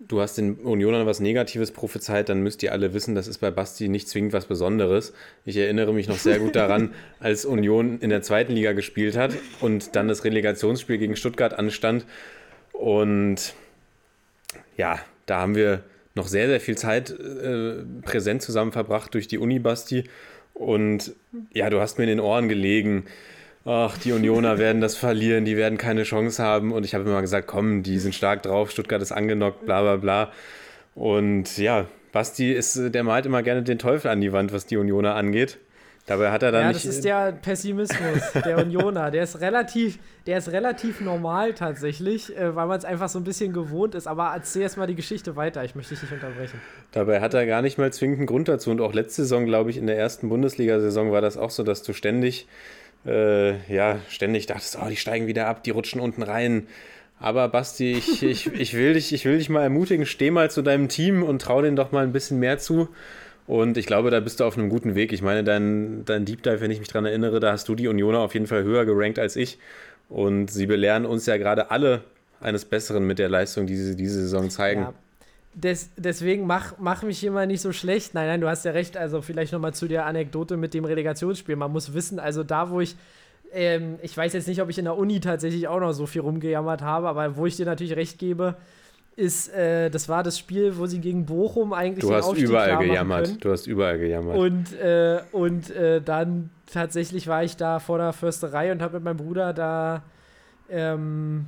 du hast den Unionern was Negatives prophezeit, dann müsst ihr alle wissen, das ist bei Basti nicht zwingend was Besonderes. Ich erinnere mich noch sehr gut daran, als Union in der zweiten Liga gespielt hat und dann das Relegationsspiel gegen Stuttgart anstand. Und ja, da haben wir noch sehr, sehr viel Zeit äh, präsent zusammen verbracht durch die Uni, Basti. Und ja, du hast mir in den Ohren gelegen, ach, die Unioner werden das verlieren, die werden keine Chance haben. Und ich habe immer gesagt, komm, die sind stark drauf, Stuttgart ist angenockt, bla bla bla. Und ja, Basti ist, äh, der malt immer gerne den Teufel an die Wand, was die Unioner angeht. Dabei hat er dann Ja, nicht. das ist der Pessimismus der Unioner. Der ist relativ, der ist relativ normal tatsächlich, äh, weil man es einfach so ein bisschen gewohnt ist. Aber erzähl erst mal die Geschichte weiter, ich möchte dich nicht unterbrechen. Dabei hat er gar nicht mal zwingend einen Grund dazu. Und auch letzte Saison, glaube ich, in der ersten Bundesliga-Saison war das auch so, dass du ständig, äh, ja, ständig dachtest, oh, die steigen wieder ab, die rutschen unten rein. Aber Basti, ich, ich, ich, will dich, ich will dich mal ermutigen, steh mal zu deinem Team und trau denen doch mal ein bisschen mehr zu. Und ich glaube, da bist du auf einem guten Weg. Ich meine, dein, dein Deep Dive, wenn ich mich daran erinnere, da hast du die Unioner auf jeden Fall höher gerankt als ich. Und sie belehren uns ja gerade alle eines Besseren mit der Leistung, die sie diese Saison zeigen. Ja. Des, deswegen mach, mach mich immer nicht so schlecht. Nein, nein, du hast ja recht. Also vielleicht nochmal zu der Anekdote mit dem Relegationsspiel. Man muss wissen, also da, wo ich ähm, ich weiß jetzt nicht, ob ich in der Uni tatsächlich auch noch so viel rumgejammert habe, aber wo ich dir natürlich recht gebe, ist, äh, das war das Spiel, wo sie gegen Bochum eigentlich Du hast überall gejammert. Du hast überall gejammert. Und, äh, und äh, dann tatsächlich war ich da vor der Försterei und habe mit meinem Bruder da ähm,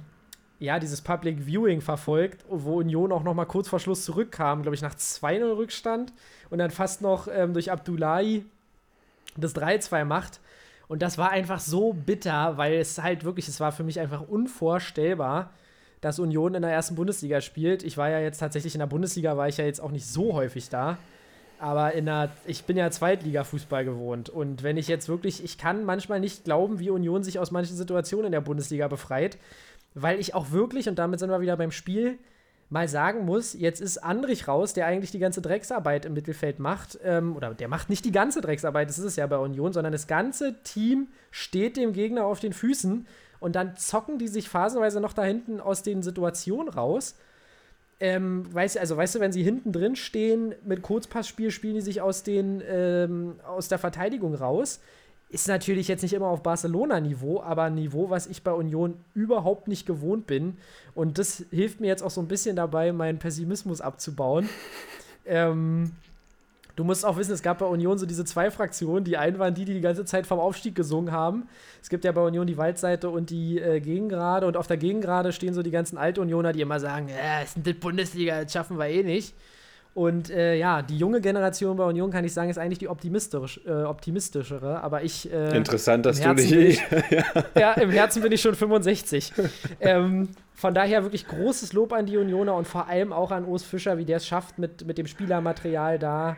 ja, dieses Public Viewing verfolgt, wo Union auch noch mal kurz vor Schluss zurückkam, glaube ich, nach 2-0 Rückstand und dann fast noch ähm, durch Abdullahi das 3-2 macht. Und das war einfach so bitter, weil es halt wirklich, es war für mich einfach unvorstellbar, dass Union in der ersten Bundesliga spielt. Ich war ja jetzt tatsächlich in der Bundesliga, war ich ja jetzt auch nicht so häufig da. Aber in der, ich bin ja Zweitliga-Fußball gewohnt. Und wenn ich jetzt wirklich, ich kann manchmal nicht glauben, wie Union sich aus manchen Situationen in der Bundesliga befreit, weil ich auch wirklich, und damit sind wir wieder beim Spiel, mal sagen muss, jetzt ist Andrich raus, der eigentlich die ganze Drecksarbeit im Mittelfeld macht. Ähm, oder der macht nicht die ganze Drecksarbeit, das ist es ja bei Union, sondern das ganze Team steht dem Gegner auf den Füßen und dann zocken die sich phasenweise noch da hinten aus den Situationen raus. Ähm, weißt, also weißt du, wenn sie hinten drin stehen mit Kurzpassspiel, spielen die sich aus, den, ähm, aus der Verteidigung raus. Ist natürlich jetzt nicht immer auf Barcelona-Niveau, aber ein Niveau, was ich bei Union überhaupt nicht gewohnt bin. Und das hilft mir jetzt auch so ein bisschen dabei, meinen Pessimismus abzubauen. ähm, du musst auch wissen, es gab bei Union so diese zwei Fraktionen. Die einen waren die, die die ganze Zeit vom Aufstieg gesungen haben. Es gibt ja bei Union die Waldseite und die äh, Gegengrade. Und auf der Gegengrade stehen so die ganzen Alt-Unioner, die immer sagen: Ja, es ist eine Bundesliga, das schaffen wir eh nicht. Und äh, ja, die junge Generation bei Union, kann ich sagen, ist eigentlich die optimistisch, äh, optimistischere. Aber ich. Äh, Interessant, dass du dich. Ich, ja. ja, im Herzen bin ich schon 65. ähm, von daher wirklich großes Lob an die Unioner und vor allem auch an Urs Fischer, wie der es schafft, mit, mit dem Spielermaterial da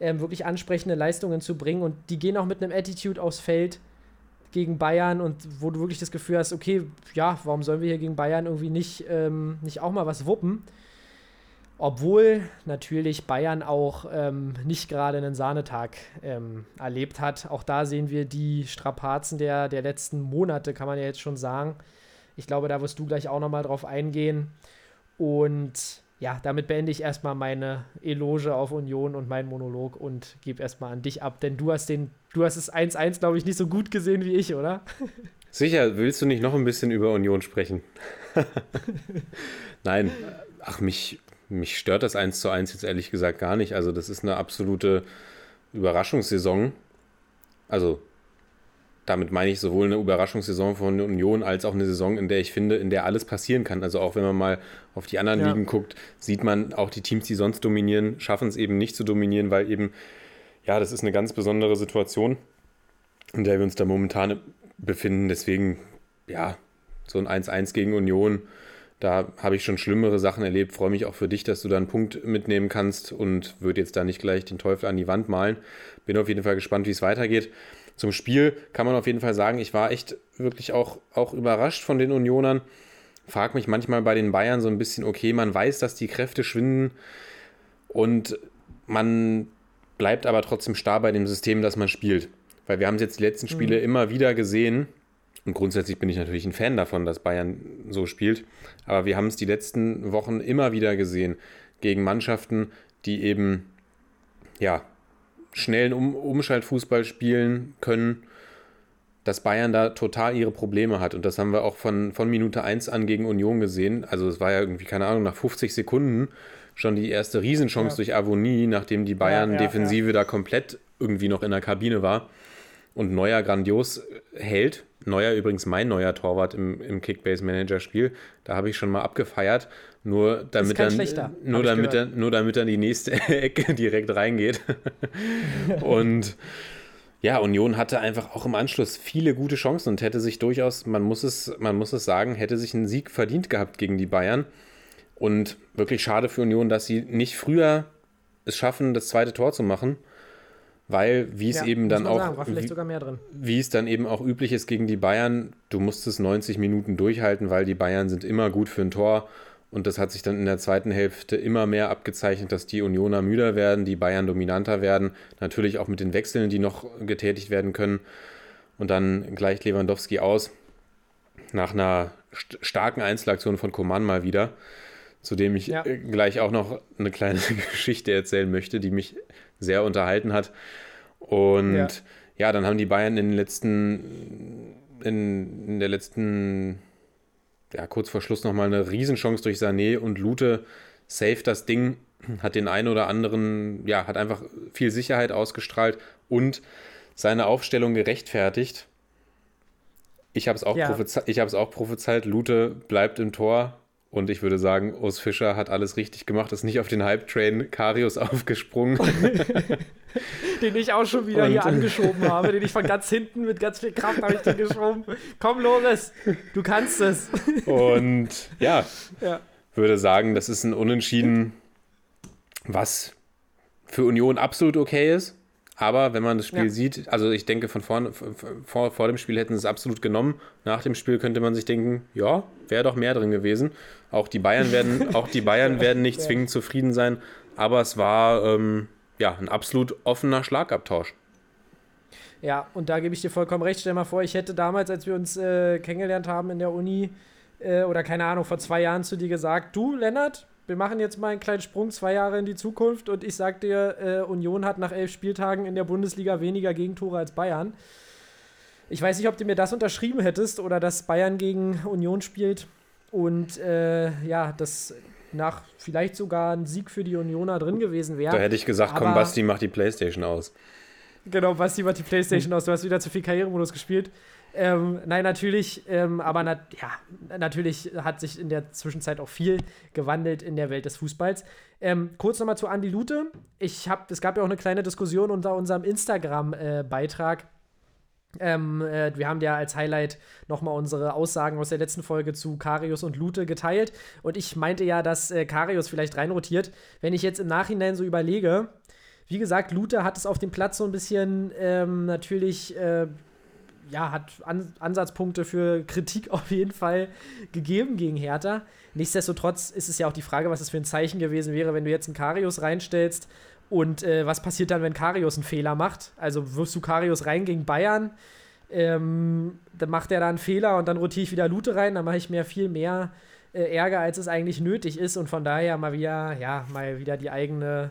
ähm, wirklich ansprechende Leistungen zu bringen. Und die gehen auch mit einem Attitude aufs Feld gegen Bayern und wo du wirklich das Gefühl hast, okay, ja, warum sollen wir hier gegen Bayern irgendwie nicht, ähm, nicht auch mal was wuppen? Obwohl natürlich Bayern auch ähm, nicht gerade einen Sahnetag ähm, erlebt hat. Auch da sehen wir die Strapazen der, der letzten Monate, kann man ja jetzt schon sagen. Ich glaube, da wirst du gleich auch nochmal drauf eingehen. Und ja, damit beende ich erstmal meine Eloge auf Union und meinen Monolog und gebe erstmal an dich ab, denn du hast den, du hast es 1-1, glaube ich, nicht so gut gesehen wie ich, oder? Sicher, willst du nicht noch ein bisschen über Union sprechen? Nein, ach, mich, mich stört das 1 zu 1 jetzt ehrlich gesagt gar nicht. Also, das ist eine absolute Überraschungssaison. Also, damit meine ich sowohl eine Überraschungssaison von Union als auch eine Saison, in der ich finde, in der alles passieren kann. Also auch wenn man mal auf die anderen ja. Ligen guckt, sieht man auch die Teams, die sonst dominieren, schaffen es eben nicht zu dominieren, weil eben, ja, das ist eine ganz besondere Situation, in der wir uns da momentan befinden. Deswegen, ja, so ein 1-1 gegen Union da habe ich schon schlimmere Sachen erlebt. Freue mich auch für dich, dass du da einen Punkt mitnehmen kannst und würde jetzt da nicht gleich den Teufel an die Wand malen. Bin auf jeden Fall gespannt, wie es weitergeht. Zum Spiel kann man auf jeden Fall sagen, ich war echt wirklich auch, auch überrascht von den Unionern. Frag mich manchmal bei den Bayern so ein bisschen, okay, man weiß, dass die Kräfte schwinden und man bleibt aber trotzdem starr bei dem System, das man spielt. Weil wir haben es jetzt die letzten Spiele mhm. immer wieder gesehen, und grundsätzlich bin ich natürlich ein Fan davon, dass Bayern so spielt. Aber wir haben es die letzten Wochen immer wieder gesehen gegen Mannschaften, die eben ja, schnellen um Umschaltfußball spielen können, dass Bayern da total ihre Probleme hat. Und das haben wir auch von, von Minute 1 an gegen Union gesehen. Also es war ja irgendwie, keine Ahnung, nach 50 Sekunden schon die erste Riesenchance ja. durch Avonie, nachdem die Bayern-Defensive ja, ja, da komplett irgendwie noch in der Kabine war und Neuer grandios hält. Neuer übrigens mein neuer Torwart im, im Kickbase-Manager-Spiel. Da habe ich schon mal abgefeiert. Nur damit, dann, nur, damit dann, nur damit dann die nächste Ecke direkt reingeht. und ja, Union hatte einfach auch im Anschluss viele gute Chancen und hätte sich durchaus, man muss es, man muss es sagen, hätte sich einen Sieg verdient gehabt gegen die Bayern. Und wirklich schade für Union, dass sie nicht früher es schaffen, das zweite Tor zu machen. Weil, wie es Ja, eben dann auch, sagen, wie es dann eben auch üblich ist gegen die Bayern, du musstest 90 Minuten durchhalten, weil die Bayern sind immer gut für ein Tor. Und das hat sich dann in der zweiten Hälfte immer mehr abgezeichnet, dass die Unioner müder werden, die Bayern dominanter werden. Natürlich auch mit den Wechseln, die noch getätigt werden können. Und dann gleicht Lewandowski aus. Nach einer st starken Einzelaktion von Coman mal wieder, zu dem ich Ja. äh, gleich auch noch eine kleine Geschichte erzählen möchte, die mich sehr unterhalten hat. Und Ja. ja, dann haben die Bayern in den letzten, in, in der letzten, ja, kurz vor Schluss nochmal eine Riesenchance durch Sané und Lute safe das Ding, hat den einen oder anderen, ja, hat einfach viel Sicherheit ausgestrahlt und seine Aufstellung gerechtfertigt. Ich habe es auch, Ja. prophezei ich hab's auch prophezeit, Lute bleibt im Tor und ich würde sagen, Urs Fischer hat alles richtig gemacht, ist nicht auf den Hype-Train Karius aufgesprungen. Den ich auch schon wieder Und- hier angeschoben habe, den ich von ganz hinten mit ganz viel Kraft habe ich den geschoben. Komm, Loris, du kannst es. Und ja, Ja. würde sagen, das ist ein Unentschieden, was für Union absolut okay ist. Aber wenn man das Spiel Ja. sieht, also ich denke, von vorne, vor, vor dem Spiel hätten sie es absolut genommen. Nach dem Spiel könnte man sich denken, ja, wäre doch mehr drin gewesen. Auch die Bayern werden, auch die Bayern werden nicht zwingend zufrieden sein. Aber es war ähm, ja ein absolut offener Schlagabtausch. Ja, und da gebe ich dir vollkommen recht. Stell dir mal vor, ich hätte damals, als wir uns äh, kennengelernt haben in der Uni, äh, oder keine Ahnung, vor zwei Jahren zu dir gesagt, du, Lennart, wir machen jetzt mal einen kleinen Sprung zwei Jahre in die Zukunft und ich sag dir, äh, Union hat nach elf Spieltagen in der Bundesliga weniger Gegentore als Bayern. Ich weiß nicht, ob du mir das unterschrieben hättest oder dass Bayern gegen Union spielt und äh, ja, dass nach vielleicht sogar ein Sieg für die Unioner drin gewesen wäre. Da hätte ich gesagt, komm, Basti, mach die Playstation aus. Genau, Basti macht die Playstation aus. Du hast wieder zu viel Karrieremodus gespielt. Ähm, nein, natürlich, ähm, aber nat ja, natürlich hat sich in der Zwischenzeit auch viel gewandelt in der Welt des Fußballs. Ähm, kurz nochmal zu Andi Lute. Ich hab, es gab ja auch eine kleine Diskussion unter unserem Instagram-Beitrag. Ähm, äh, wir haben ja als Highlight nochmal unsere Aussagen aus der letzten Folge zu Karius und Lute geteilt. Und ich meinte ja, dass äh, Karius vielleicht reinrotiert. Wenn ich jetzt im Nachhinein so überlege, wie gesagt, Lute hat es auf dem Platz so ein bisschen ähm, natürlich, äh, ja, hat An Ansatzpunkte für Kritik auf jeden Fall gegeben gegen Hertha. Nichtsdestotrotz ist es ja auch die Frage, was es für ein Zeichen gewesen wäre, wenn du jetzt einen Karius reinstellst und äh, was passiert dann, wenn Karius einen Fehler macht? Also wirst du Karius rein gegen Bayern, ähm, dann macht er da einen Fehler und dann rotiere ich wieder Lute rein, dann mache ich mir viel mehr äh, Ärger, als es eigentlich nötig ist und von daher mal wieder, ja, mal wieder die eigene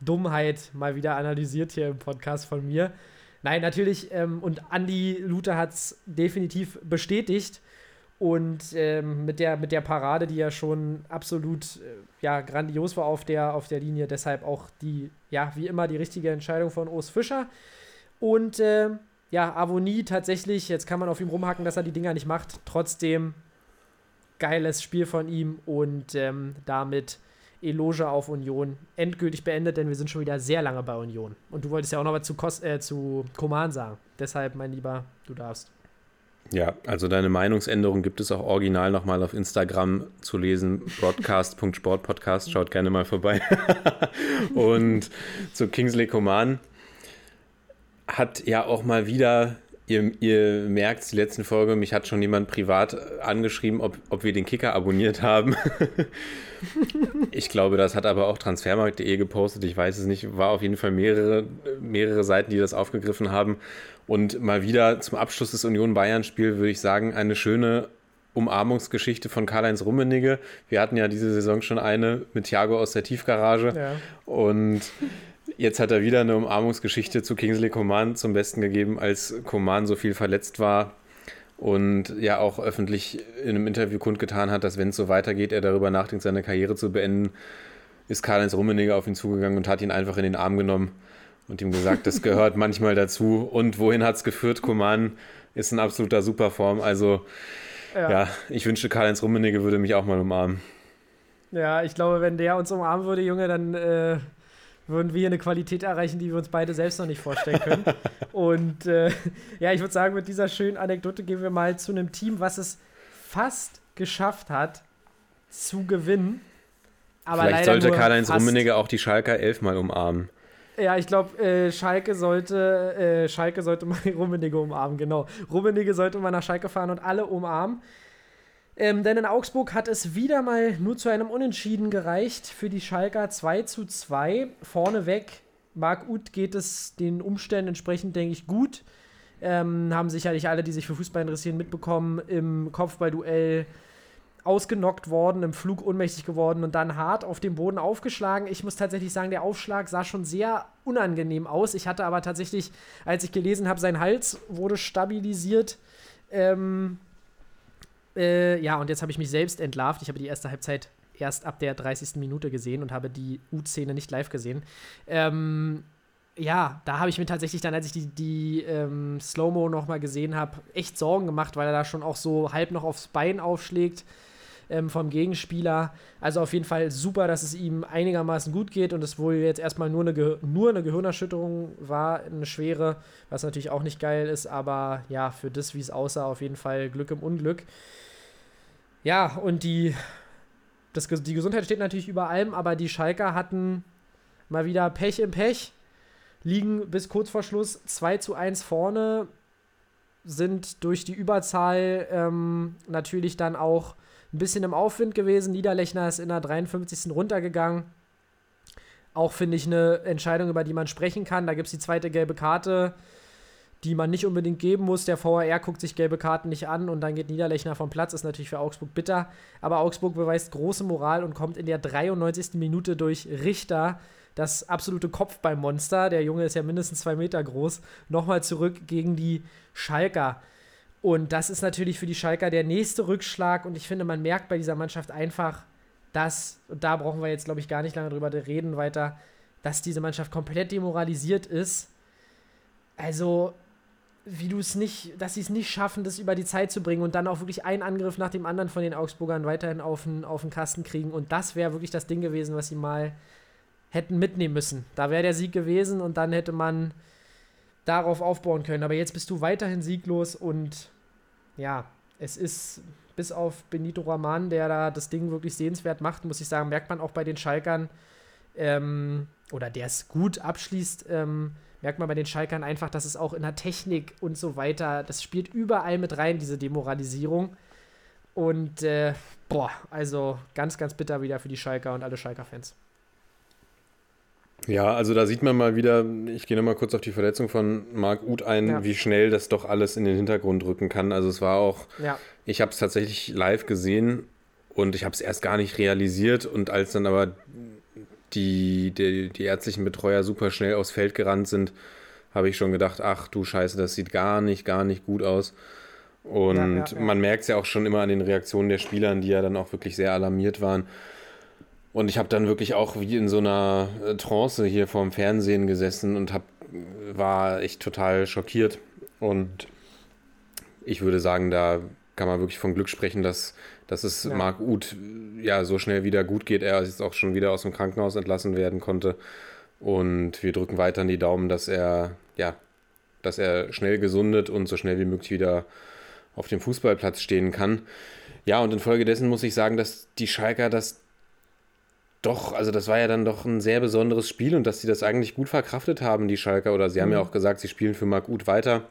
Dummheit mal wieder analysiert hier im Podcast von mir. Nein, natürlich, ähm, und Andy Luther hat es definitiv bestätigt. Und ähm, mit, der, mit der Parade, die ja schon absolut äh, ja, grandios war auf der, auf der Linie, deshalb auch die, ja, wie immer die richtige Entscheidung von Urs Fischer. Und äh, ja, Avonie tatsächlich, jetzt kann man auf ihm rumhacken, dass er die Dinger nicht macht. Trotzdem geiles Spiel von ihm und ähm, damit Eloge auf Union endgültig beendet, denn wir sind schon wieder sehr lange bei Union. Und du wolltest ja auch noch was zu, Kos äh, zu Koman sagen. Deshalb, mein Lieber, du darfst. Ja, also deine Meinungsänderung gibt es auch original nochmal auf Instagram zu lesen, broadcast.sportpodcast, schaut gerne mal vorbei. Und zu Kingsley Coman hat ja auch mal wieder, ihr, ihr merkt die letzten Folge, mich hat schon jemand privat angeschrieben, ob, ob wir den Kicker abonniert haben. ich glaube, das hat aber auch transfermarkt.de gepostet, ich weiß es nicht, war auf jeden Fall mehrere, mehrere Seiten, die das aufgegriffen haben. Und mal wieder zum Abschluss des Union-Bayern-Spiels würde ich sagen, eine schöne Umarmungsgeschichte von Karl-Heinz Rummenigge. Wir hatten ja diese Saison schon eine mit Thiago aus der Tiefgarage. Ja. Und jetzt hat er wieder eine Umarmungsgeschichte zu Kingsley Coman zum Besten gegeben, als Coman so viel verletzt war und ja auch öffentlich in einem Interview kundgetan hat, dass wenn es so weitergeht, er darüber nachdenkt, seine Karriere zu beenden, ist Karl-Heinz Rummenigge auf ihn zugegangen und hat ihn einfach in den Arm genommen und ihm gesagt, das gehört manchmal dazu. Und wohin hat es geführt? Coman ist in absoluter Superform. Also ja, Ja. ich wünschte, Karl-Heinz Rummenigge würde mich auch mal umarmen. ja, ich glaube, wenn der uns umarmen würde, Junge, dann äh, würden wir hier eine Qualität erreichen, die wir uns beide selbst noch nicht vorstellen können. Und äh, ja, ich würde sagen, mit dieser schönen Anekdote gehen wir mal zu einem Team, was es fast geschafft hat, zu gewinnen. Aber Vielleicht sollte Karl-Heinz. Rummenigge auch die Schalker elfmal umarmen. Ja, ich glaube, äh, Schalke sollte, äh, Schalke sollte mal Rummenigge umarmen, genau. Rummenigge sollte mal nach Schalke fahren und alle umarmen. Ähm, denn in Augsburg hat es wieder mal nur zu einem Unentschieden gereicht für die Schalker 2 zu 2. Vorneweg, Marc Uth geht es den Umständen entsprechend, denke ich, gut. Ähm, haben sicherlich alle, die sich für Fußball interessieren, mitbekommen. Im Kopfballduell ausgenockt worden, im Flug ohnmächtig geworden und dann hart auf dem Boden aufgeschlagen. Ich muss tatsächlich sagen, der Aufschlag sah schon sehr unangenehm aus. Ich hatte aber tatsächlich, als ich gelesen habe, sein Hals wurde stabilisiert. Ähm, äh, ja, und jetzt habe ich mich selbst entlarvt. Ich habe die erste Halbzeit erst ab der 30. Minute gesehen und habe die U-Szene nicht live gesehen. Ähm, ja, da habe ich mir tatsächlich dann, als ich die, die ähm, Slow-Mo nochmal gesehen habe, echt Sorgen gemacht, weil er da schon auch so halb noch aufs Bein aufschlägt ähm, vom Gegenspieler. Also auf jeden Fall super, dass es ihm einigermaßen gut geht und es wohl jetzt erstmal nur eine, nur eine Gehirnerschütterung war, eine schwere, was natürlich auch nicht geil ist, aber ja, für das, wie es aussah, auf jeden Fall Glück im Unglück. Ja, und die, das, die Gesundheit steht natürlich über allem, aber die Schalker hatten mal wieder Pech im Pech liegen bis kurz vor Schluss 2 zu 1 vorne, sind durch die Überzahl ähm, natürlich dann auch ein bisschen im Aufwind gewesen. Niederlechner ist in der 53. runtergegangen. Auch finde ich eine Entscheidung, über die man sprechen kann. Da gibt es die zweite gelbe Karte, die man nicht unbedingt geben muss. Der VAR guckt sich gelbe Karten nicht an und dann geht Niederlechner vom Platz. Ist natürlich für Augsburg bitter. Aber Augsburg beweist große Moral und kommt in der 93. Minute durch Richter das absolute Kopfballmonster, der Junge ist ja mindestens zwei Meter groß, nochmal zurück gegen die Schalker. Und das ist natürlich für die Schalker der nächste Rückschlag. Und ich finde, man merkt bei dieser Mannschaft einfach, dass, und da brauchen wir jetzt, glaube ich, gar nicht lange drüber reden weiter, dass diese Mannschaft komplett demoralisiert ist. Also, wie du es nicht, dass sie es nicht schaffen, das über die Zeit zu bringen und dann auch wirklich einen Angriff nach dem anderen von den Augsburgern weiterhin auf den, auf den Kasten kriegen. Und das wäre wirklich das Ding gewesen, was sie mal hätten mitnehmen müssen. Da wäre der Sieg gewesen und dann hätte man darauf aufbauen können. Aber jetzt bist du weiterhin sieglos und ja, es ist bis auf Benito Raman, der da das Ding wirklich sehenswert macht, muss ich sagen, merkt man auch bei den Schalkern, ähm, oder der es gut abschließt, ähm, merkt man bei den Schalkern einfach, dass es auch in der Technik und so weiter, das spielt überall mit rein, diese Demoralisierung. Und äh, boah, also ganz, ganz bitter wieder für die Schalker und alle Schalker-Fans. Ja, also da sieht man mal wieder, ich gehe nochmal kurz auf die Verletzung von Marc Uth ein, ja. wie schnell das doch alles in den Hintergrund rücken kann. Also es war auch, ja. ich habe es tatsächlich live gesehen und ich habe es erst gar nicht realisiert und als dann aber die, die, die ärztlichen Betreuer super schnell aufs Feld gerannt sind, habe ich schon gedacht, ach du Scheiße, das sieht gar nicht, gar nicht gut aus. Und ja, man merkt es ja auch schon immer an den Reaktionen der Spieler, die ja dann auch wirklich sehr alarmiert waren. Und ich habe dann wirklich auch wie in so einer äh, Trance hier vorm Fernsehen gesessen und hab, war echt total schockiert. Und ich würde sagen, da kann man wirklich von Glück sprechen, dass, dass es ja. Marc Uth ja so schnell wieder gut geht. Er jetzt auch schon wieder aus dem Krankenhaus entlassen werden konnte. Und wir drücken weiter die Daumen, dass er, ja, dass er schnell gesundet und so schnell wie möglich wieder auf dem Fußballplatz stehen kann. Ja, und infolgedessen muss ich sagen, dass die Schalker das doch, also das war ja dann doch ein sehr besonderes Spiel und dass sie das eigentlich gut verkraftet haben, die Schalker. Oder sie mhm. haben ja mhm. auch gesagt, sie spielen für Marc gut weiter.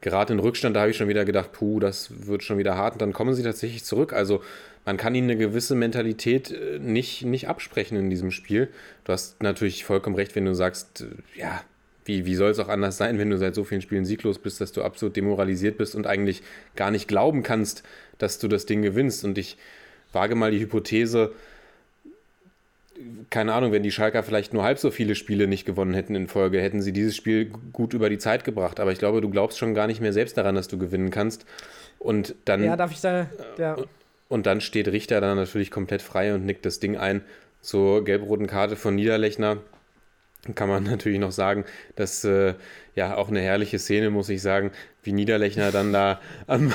Gerade in Rückstand, da habe ich schon wieder gedacht, puh, das wird schon wieder hart. Und dann kommen sie tatsächlich zurück. Also man kann ihnen eine gewisse Mentalität äh, nicht, nicht absprechen in diesem Spiel. Du hast natürlich vollkommen recht, wenn du sagst, äh, ja, wie, wie soll es auch anders sein, wenn du seit so vielen Spielen sieglos bist, dass du absolut demoralisiert bist und eigentlich gar nicht glauben kannst, dass du das Ding gewinnst. Und ich wage mal die Hypothese, keine Ahnung, wenn die Schalker vielleicht nur halb so viele Spiele nicht gewonnen hätten in Folge, hätten sie dieses Spiel gut über die Zeit gebracht. Aber ich glaube, du glaubst schon gar nicht mehr selbst daran, dass du gewinnen kannst. Und dann. Ja, darf ich da. Ja. Und dann steht Richter dann natürlich komplett frei und nickt das Ding ein. Zur gelb-roten Karte von Niederlechner kann man natürlich noch sagen, dass äh, ja auch eine herrliche Szene, muss ich sagen, wie Niederlechner dann da am,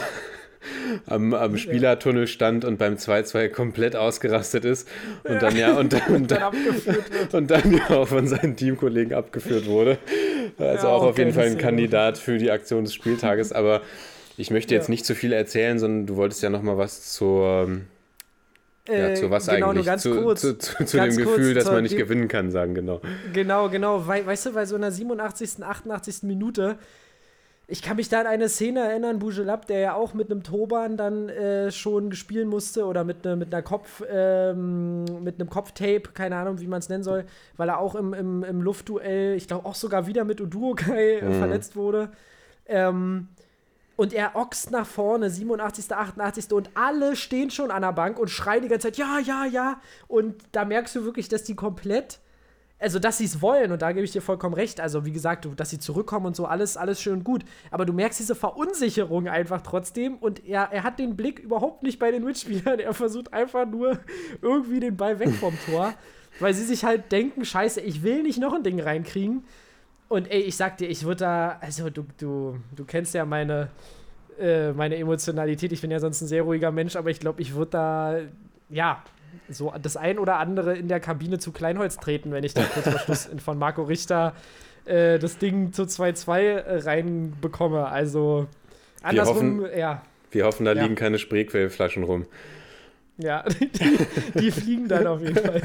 am, am Spielertunnel stand und beim 2-2 komplett ausgerastet ist und dann ja und, und, dann, und dann ja auch von seinen Teamkollegen abgeführt wurde. Also ja, auch auf jeden Fall ein Kandidat für die Aktion des Spieltages, aber ich möchte jetzt ja. nicht zu viel erzählen, sondern du wolltest ja noch mal was zur Ja, Äh, zu was genau, eigentlich? Zu, kurz. zu, zu, zu dem Gefühl, dass man nicht gewinnen kann, sagen, genau. Genau, genau. Wei weißt du, bei so einer 87., 88. Minute, ich kann mich da an eine Szene erinnern, Bujelab, der ja auch mit einem Turban dann äh, schon spielen musste oder mit, ne, mit einer Kopf, ähm, mit einem Kopftape, keine Ahnung, wie man es nennen soll, weil er auch im, im, im Luftduell, ich glaube auch sogar wieder mit Uduokai äh, verletzt wurde. Ähm, und er ochst nach vorne, 87., 88. und alle stehen schon an der Bank und schreien die ganze Zeit, ja, ja, ja. Und da merkst du wirklich, dass die komplett, also dass sie es wollen, und da gebe ich dir vollkommen recht. Also, wie gesagt, dass sie zurückkommen und so, alles, alles schön und gut. Aber du merkst diese Verunsicherung einfach trotzdem und er, er hat den Blick überhaupt nicht bei den Mitspielern. Er versucht einfach nur irgendwie den Ball weg vom Tor, weil sie sich halt denken, scheiße, ich will nicht noch ein Ding reinkriegen. Und ey, ich sag dir, ich würde da, also du, du, du kennst ja meine, äh, meine Emotionalität. Ich bin ja sonst ein sehr ruhiger Mensch, aber ich glaube, ich würde da, ja, so das ein oder andere in der Kabine zu Kleinholz treten, wenn ich da kurz vor Schluss von Marco Richter äh, das Ding zu 2-2 äh, reinbekomme. Also andersrum, hoffen- ja. Wir hoffen, da Ja. liegen keine Spreequellflaschen rum. Ja, die, die fliegen dann auf jeden Fall.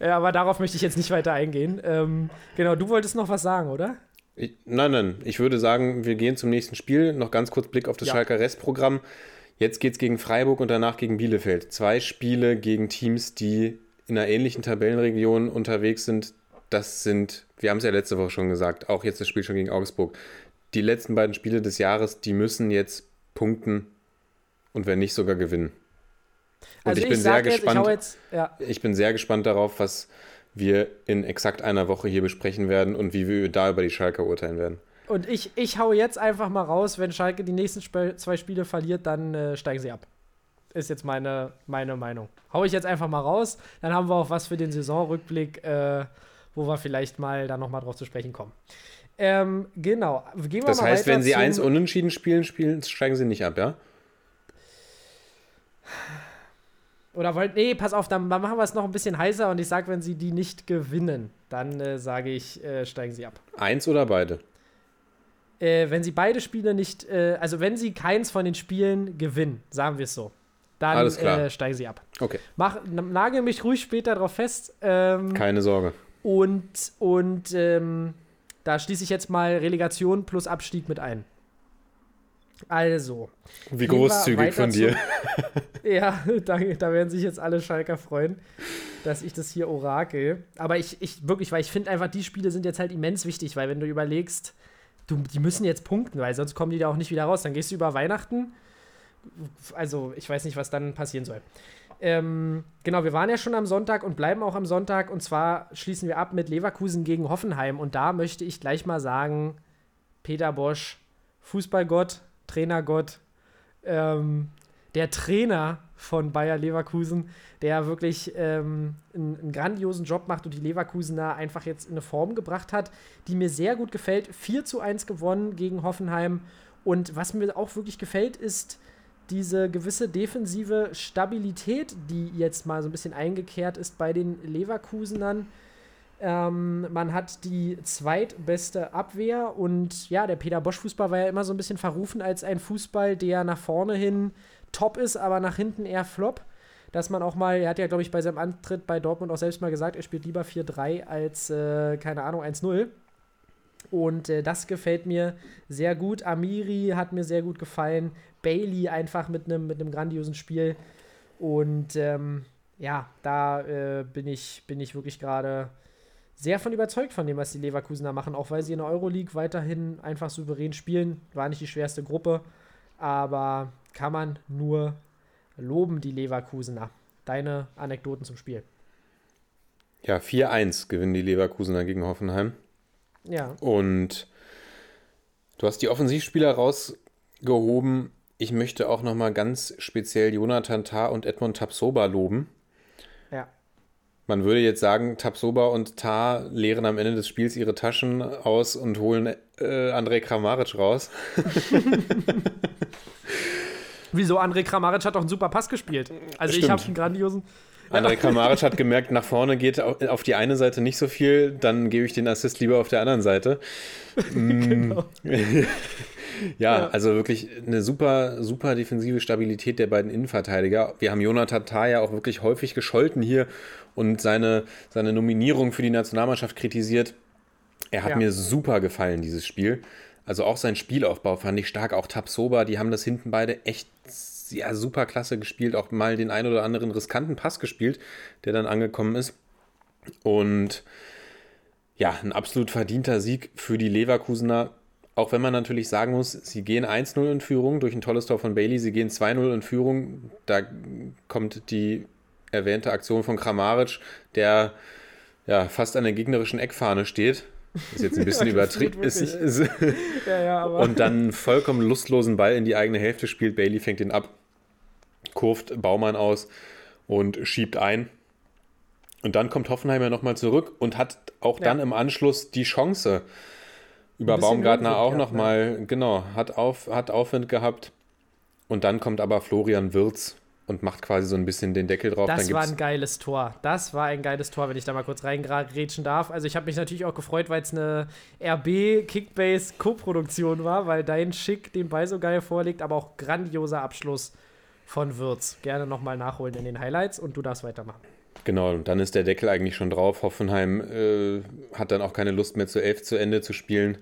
Ja, aber darauf möchte ich jetzt nicht weiter eingehen. Ähm, genau, du wolltest noch was sagen, oder? Ich, nein, nein, ich würde sagen, wir gehen zum nächsten Spiel. Noch ganz kurz Blick auf das Ja. Schalker Restprogramm. Jetzt geht es gegen Freiburg und danach gegen Bielefeld. Zwei Spiele gegen Teams, die in einer ähnlichen Tabellenregion unterwegs sind. Das sind, wir haben es ja letzte Woche schon gesagt, auch jetzt das Spiel schon gegen Augsburg. Die letzten beiden Spiele des Jahres, die müssen jetzt punkten und wenn nicht sogar gewinnen. Und Also ich bin sehr jetzt, gespannt. Ich jetzt, ja, Ich bin sehr gespannt darauf, was wir in exakt einer Woche hier besprechen werden und wie wir da über die Schalker urteilen werden. Und ich, ich hau jetzt einfach mal raus, wenn Schalke die nächsten Sp zwei Spiele verliert, dann äh, steigen sie ab. Ist jetzt meine, meine Meinung. Hau ich jetzt einfach mal raus, dann haben wir auch was für den Saisonrückblick, äh, wo wir vielleicht mal da nochmal drauf zu sprechen kommen. Ähm, genau. Gehen wir Das mal heißt, wenn sie eins unentschieden spielen, spielen, steigen sie nicht ab, ja? Oder wollt, nee, pass auf, dann machen wir es noch ein bisschen heißer und ich sage, wenn sie die nicht gewinnen, dann äh, sage ich, äh, steigen sie ab. Eins oder beide? Äh, wenn sie beide Spiele nicht, äh, also wenn sie keins von den Spielen gewinnen, sagen wir es so, dann. Äh, steigen sie ab. Okay, Mach, nagel mich ruhig später drauf fest. Ähm, keine Sorge. und und ähm, da schließe ich jetzt mal Relegation plus Abstieg mit ein. Also, Wie großzügig von dir. ja, da, da werden sich jetzt alle Schalker freuen, dass ich das hier orakel. Aber ich, ich wirklich, weil ich finde einfach, die Spiele sind jetzt halt immens wichtig, weil wenn du überlegst, du, die müssen jetzt punkten, weil sonst kommen die da auch nicht wieder raus. Dann gehst du über Weihnachten. Also, ich weiß nicht, was dann passieren soll. Ähm, genau, wir waren ja schon am Sonntag und bleiben auch am Sonntag. Und zwar schließen wir ab mit Leverkusen gegen Hoffenheim. Und da möchte ich gleich mal sagen: Peter Bosch, Fußballgott, Trainergott, ähm, der Trainer von Bayer Leverkusen, der wirklich ähm, einen, einen grandiosen Job macht und die Leverkusener einfach jetzt in eine Form gebracht hat, die mir sehr gut gefällt. 4 zu 1 gewonnen gegen Hoffenheim. Und was mir auch wirklich gefällt, ist diese gewisse defensive Stabilität, die jetzt mal so ein bisschen eingekehrt ist bei den Leverkusenern. Ähm, man hat die zweitbeste Abwehr und ja, der Peter Bosch-Fußball war ja immer so ein bisschen verrufen als ein Fußball, der nach vorne hin top ist, aber nach hinten eher flop. Dass man auch mal, er hat ja, glaube ich, bei seinem Antritt bei Dortmund auch selbst mal gesagt, er spielt lieber 4-3 als, äh, keine Ahnung, 1-0. Und äh, das gefällt mir sehr gut. Amiri hat mir sehr gut gefallen. Bailey einfach mit einem mit grandiosen Spiel. Und ähm, ja, da äh, bin, ich, bin ich wirklich gerade sehr von überzeugt von dem, was die Leverkusener machen, auch weil sie in der Euroleague weiterhin einfach souverän spielen. War nicht die schwerste Gruppe, aber kann man nur loben, die Leverkusener. Deine Anekdoten zum Spiel. Ja, 4-1 gewinnen die Leverkusener gegen Hoffenheim. Ja, Und du hast die Offensivspieler rausgehoben. Ich möchte auch nochmal ganz speziell Jonathan Tah und Edmond Tapsoba loben. ja. Man würde jetzt sagen, Tapsoba und Tah leeren am Ende des Spiels ihre Taschen aus und holen äh, Andrej Kramaric raus. Wieso? André Kramaric hat doch einen super Pass gespielt. Also ich Stimmt. habe einen grandiosen. Andrej Kramaric hat gemerkt, nach vorne geht au- auf die eine Seite nicht so viel, dann gebe ich den Assist lieber auf der anderen Seite. Mm. Ja, Ja. also wirklich eine super, super defensive Stabilität der beiden Innenverteidiger. Wir haben Jonathan Tah ja auch wirklich häufig gescholten hier und seine, seine Nominierung für die Nationalmannschaft kritisiert. Er hat Ja. mir super gefallen, dieses Spiel. Also auch sein Spielaufbau fand ich stark. Auch Tapsoba, die haben das hinten beide echt ja, super klasse gespielt. Auch mal den ein oder anderen riskanten Pass gespielt, der dann angekommen ist. Und ja, ein absolut verdienter Sieg für die Leverkusener. Auch wenn man natürlich sagen muss, sie gehen 1-0 in Führung durch ein tolles Tor von Bailey, sie gehen 2-0 in Führung. Da kommt die erwähnte Aktion von Kramaric, der ja fast an der gegnerischen Eckfahne steht. Ist jetzt ein bisschen Ja, übertrieben. ist, Ja, ja, und dann einen vollkommen lustlosen Ball in die eigene Hälfte spielt. Bailey fängt ihn ab, kurft Baumann aus und schiebt ein. Und dann kommt Hoffenheimer nochmal zurück und hat auch Ja. dann im Anschluss die Chance über Baumgartner auch gehabt, ne? nochmal, genau, hat, auf, hat Aufwind gehabt. Und dann kommt aber Florian Wirz und macht quasi so ein bisschen den Deckel drauf. Das war ein geiles Tor. Das war ein geiles Tor, wenn ich da mal kurz reingrätschen darf. Also ich habe mich natürlich auch gefreut, weil es eine RB Kickbase Co-Produktion war, weil dein Schick den Ball so geil vorlegt, aber auch grandioser Abschluss von Würz. Gerne nochmal nachholen in den Highlights und du darfst weitermachen. Genau, und dann ist der Deckel eigentlich schon drauf. Hoffenheim äh, hat dann auch keine Lust mehr zu elf zu Ende zu spielen.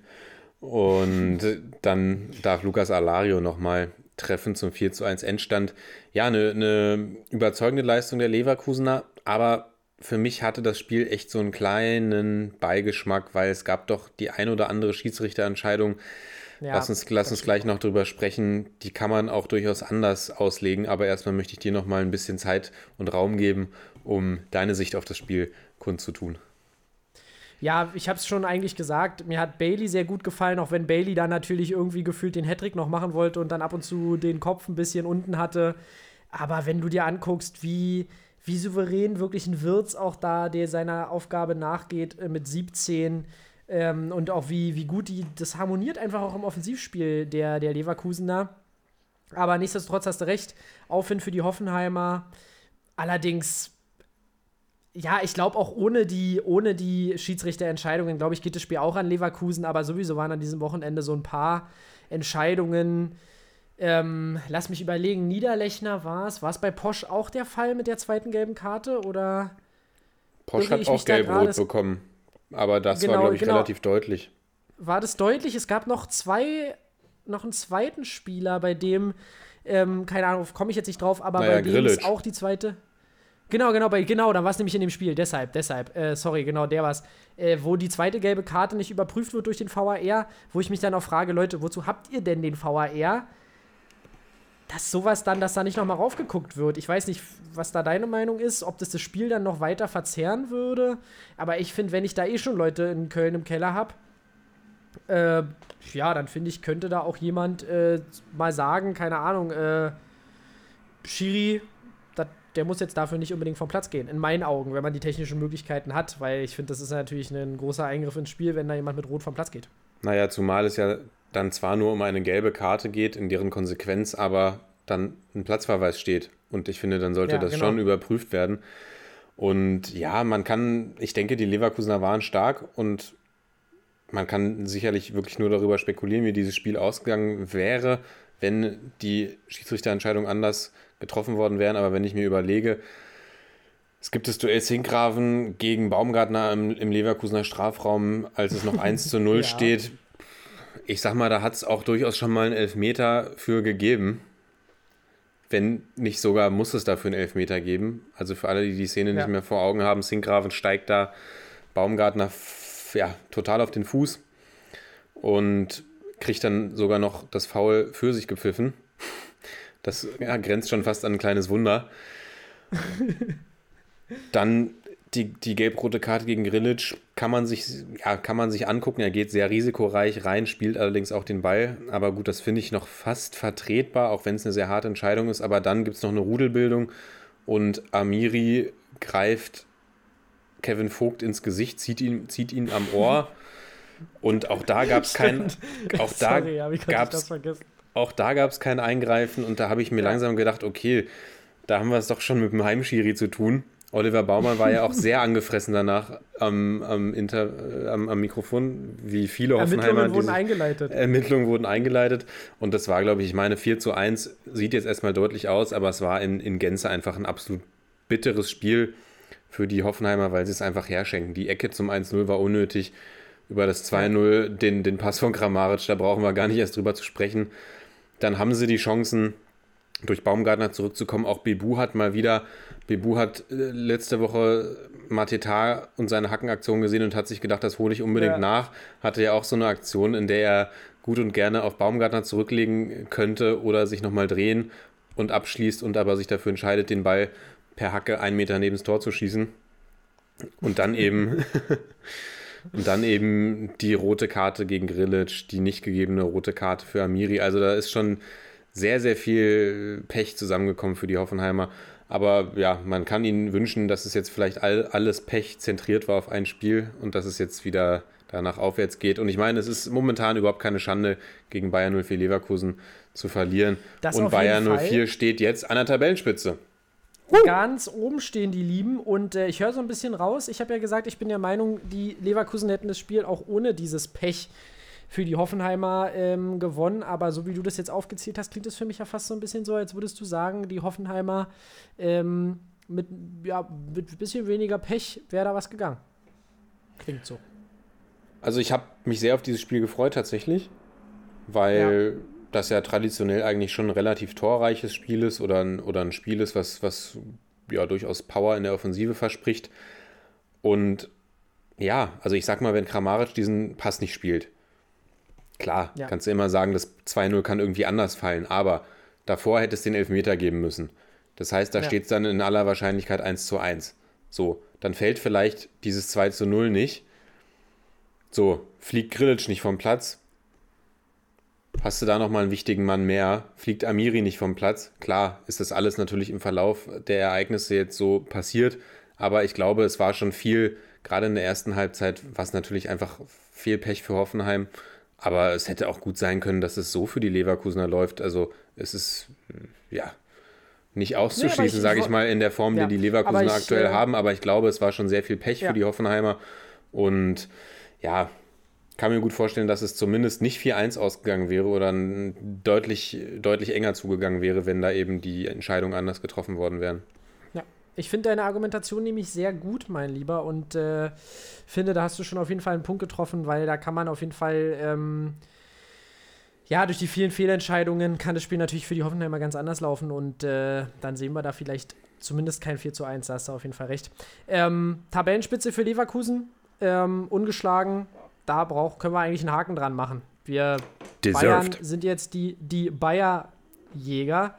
Und dann darf Lukas Alario nochmal treffen zum 4 zu 1 Endstand. Ja, eine, eine überzeugende Leistung der Leverkusener, aber für mich hatte das Spiel echt so einen kleinen Beigeschmack, weil es gab doch die ein oder andere Schiedsrichterentscheidung. Ja, lass uns, lass uns gleich noch drüber sprechen. Die kann man auch durchaus anders auslegen, aber erstmal möchte ich dir noch mal ein bisschen Zeit und Raum geben, um deine Sicht auf das Spiel kundzutun. Ja, ich habe es schon eigentlich gesagt. Mir hat Bailey sehr gut gefallen, auch wenn Bailey dann natürlich irgendwie gefühlt den Hattrick noch machen wollte und dann ab und zu den Kopf ein bisschen unten hatte. Aber wenn du dir anguckst, wie, wie souverän wirklich ein Wirtz auch da, der seiner Aufgabe nachgeht äh, mit 17 ähm, und auch wie, wie gut die, das harmoniert einfach auch im Offensivspiel der, der Leverkusener. Aber nichtsdestotrotz hast du recht, Aufwind für die Hoffenheimer. Allerdings ja, ich glaube auch ohne die, ohne die Schiedsrichterentscheidungen, glaube ich, geht das Spiel auch an Leverkusen, aber sowieso waren an diesem Wochenende so ein paar Entscheidungen. Ähm, lass mich überlegen, Niederlechner war es. War es bei Posch auch der Fall mit der zweiten gelben Karte oder? Posch hat auch gelb-rot bekommen, aber das war, Genau, glaube ich, genau. relativ deutlich. war das deutlich. Es gab noch zwei, noch einen zweiten Spieler, bei dem, ähm, keine Ahnung, komme ich jetzt nicht drauf, aber Naja, bei dem auch die zweite. Genau, genau, bei, genau, da war es nämlich in dem Spiel, deshalb, deshalb, äh, sorry, genau, der war's, äh, wo die zweite gelbe Karte nicht überprüft wird durch den VAR, wo ich mich dann auch frage, Leute, wozu habt ihr denn den VAR? Dass sowas dann, dass da nicht nochmal raufgeguckt wird. Ich weiß nicht, was da deine Meinung ist, ob das das Spiel dann noch weiter verzerren würde. Aber ich finde, wenn ich da eh schon Leute in Köln im Keller habe, äh, ja, dann finde ich, könnte da auch jemand äh, mal sagen, keine Ahnung, äh, Schiri, der muss jetzt dafür nicht unbedingt vom Platz gehen, in meinen Augen, wenn man die technischen Möglichkeiten hat, weil ich finde, das ist natürlich ein großer Eingriff ins Spiel, wenn da jemand mit Rot vom Platz geht. Naja, zumal es ja dann zwar nur um eine gelbe Karte geht, in deren Konsequenz aber dann ein Platzverweis steht. Und ich finde, dann sollte Ja, das genau. schon überprüft werden. Und ja, man kann, ich denke, die Leverkusener waren stark und man kann sicherlich wirklich nur darüber spekulieren, wie dieses Spiel ausgegangen wäre, wenn die Schiedsrichterentscheidungen anders getroffen worden wären. Aber wenn ich mir überlege, es gibt das Duell Zinkgraven gegen Baumgartner im, im Leverkusener Strafraum, als es noch 1 zu 0 Ja. steht. Ich sag mal, da hat es auch durchaus schon mal einen Elfmeter für gegeben. Wenn nicht sogar, muss es dafür einen Elfmeter geben. Also für alle, die die Szene Ja. nicht mehr vor Augen haben, Zinkgraven steigt da Baumgartner ja, total auf den Fuß und kriegt dann sogar noch das Foul für sich gepfiffen. Das ja, grenzt schon fast an ein kleines Wunder. Dann die, die gelb-rote Karte gegen Grillitsch kann man, sich, ja, kann man sich angucken. Er geht sehr risikoreich rein, spielt allerdings auch den Ball. Aber gut, das finde ich noch fast vertretbar, auch wenn es eine sehr harte Entscheidung ist. Aber dann gibt es noch eine Rudelbildung und Amiri greift Kevin Vogt ins Gesicht, zieht ihn, zieht ihn am Ohr. Und auch da gab es kein, auch da Sorry, ja, wie konnte auch da gab es kein Eingreifen und da habe ich mir langsam gedacht, okay, da haben wir es doch schon mit dem Heimschiri zu tun. Oliver Baumann war ja auch sehr angefressen danach am, am, Inter, äh, am, am Mikrofon, wie viele Hoffenheimer. Ermittlungen wurden eingeleitet. Ermittlungen wurden eingeleitet. Und das war, glaube ich, ich meine, 4 zu 1 sieht jetzt erstmal deutlich aus, aber es war in, in Gänze einfach ein absolut bitteres Spiel für die Hoffenheimer, weil sie es einfach herschenken. Die Ecke zum 1-0 war unnötig. Über das 2-0, den, den Pass von Kramaric, da brauchen wir gar nicht erst drüber zu sprechen. Dann haben sie die Chancen, durch Baumgartner zurückzukommen. Auch Bebu hat mal wieder, Bebu hat äh, letzte Woche Mateta und seine Hackenaktion gesehen und hat sich gedacht, das hole ich unbedingt ja. nach. Hatte ja auch so eine Aktion, in der er gut und gerne auf Baumgartner zurücklegen könnte oder sich nochmal drehen und abschließt und aber sich dafür entscheidet, den Ball per Hacke einen Meter neben das Tor zu schießen. Und dann eben und dann eben die rote Karte gegen Grilic, die nicht gegebene rote Karte für Amiri. Also da ist schon sehr, sehr viel Pech zusammengekommen für die Hoffenheimer. Aber ja, man kann ihnen wünschen, dass es jetzt vielleicht all, alles Pech zentriert war auf ein Spiel und dass es jetzt wieder danach aufwärts geht. Und ich meine, es ist momentan überhaupt keine Schande, gegen Bayern 04 Leverkusen zu verlieren. Das und Bayern 04 steht jetzt an der Tabellenspitze. Ganz oben stehen die Lieben und äh, ich höre so ein bisschen raus. Ich habe ja gesagt, ich bin der Meinung, die Leverkusen hätten das Spiel auch ohne dieses Pech für die Hoffenheimer ähm, gewonnen. Aber so wie du das jetzt aufgezählt hast, klingt es für mich ja fast so ein bisschen so, als würdest du sagen, die Hoffenheimer ähm, mit, ja, mit ein bisschen weniger Pech wäre da was gegangen. Klingt so. Also ich habe mich sehr auf dieses Spiel gefreut tatsächlich, weil ja. Das ja traditionell eigentlich schon ein relativ torreiches Spiel ist oder ein, oder ein Spiel ist, was, was ja durchaus Power in der Offensive verspricht. Und ja, also ich sag mal, wenn Kramaric diesen Pass nicht spielt, Klar, ja. kannst du immer sagen, das 2-0 kann irgendwie anders fallen, aber davor hätte es den Elfmeter geben müssen. Das heißt, da ja. steht es dann in aller Wahrscheinlichkeit 1 zu 1. So, dann fällt vielleicht dieses 2 zu 0 nicht. So, fliegt Grilic nicht vom Platz. Hast du da nochmal einen wichtigen Mann mehr? Fliegt Amiri nicht vom Platz? Klar, ist das alles natürlich im Verlauf der Ereignisse jetzt so passiert. Aber ich glaube, es war schon viel, gerade in der ersten Halbzeit, was natürlich einfach viel Pech für Hoffenheim. Aber es hätte auch gut sein können, dass es so für die Leverkusener läuft. Also es ist, ja, nicht auszuschließen, nee, sage ich mal, in der Form, ja, die die Leverkusener ich, aktuell äh, haben. Aber ich glaube, es war schon sehr viel Pech ja. für die Hoffenheimer. Und ja, kann mir gut vorstellen, dass es zumindest nicht 4-1 ausgegangen wäre oder deutlich, deutlich enger zugegangen wäre, wenn da eben die Entscheidungen anders getroffen worden wären. Ich finde deine Argumentation nämlich sehr gut, mein Lieber, und äh, finde, da hast du schon auf jeden Fall einen Punkt getroffen, weil da kann man auf jeden Fall, ähm, ja, durch die vielen Fehlentscheidungen kann das Spiel natürlich für die Hoffenheimer ganz anders laufen und äh, dann sehen wir da vielleicht zumindest kein 4 zu 1, da hast du auf jeden Fall recht. Ähm, Tabellenspitze für Leverkusen, ähm, ungeschlagen, da brauch, können wir eigentlich einen Haken dran machen. Wir Deserved. Bayern sind jetzt die, die Bayer-Jäger.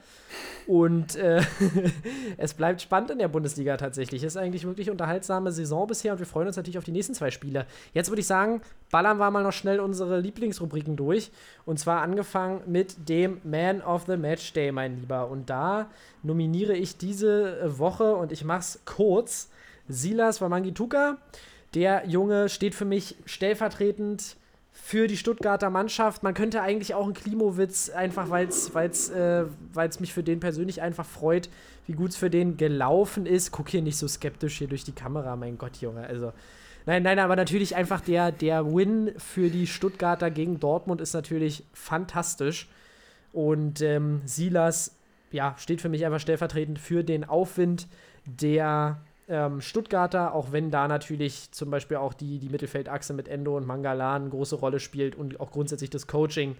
Und äh, es bleibt spannend in der Bundesliga tatsächlich. Es ist eigentlich wirklich unterhaltsame Saison bisher und wir freuen uns natürlich auf die nächsten zwei Spiele. Jetzt würde ich sagen, ballern wir mal noch schnell unsere Lieblingsrubriken durch. Und zwar angefangen mit dem Man of the Match Day, mein Lieber. Und da nominiere ich diese Woche und ich mache es kurz. Silas Wamangituka. Der Junge steht für mich stellvertretend für die Stuttgarter Mannschaft. Man könnte eigentlich auch einen Klimowitz, einfach weil es äh, mich für den persönlich einfach freut, wie gut es für den gelaufen ist. Guck hier nicht so skeptisch hier durch die Kamera, mein Gott, Junge. Also, nein, nein, aber natürlich einfach der, der Win für die Stuttgarter gegen Dortmund ist natürlich fantastisch. Und ähm, Silas, ja, steht für mich einfach stellvertretend für den Aufwind der ähm, Stuttgarter, auch wenn da natürlich zum Beispiel auch die, die Mittelfeldachse mit Endo und Mangalan eine große Rolle spielt und auch grundsätzlich das Coaching.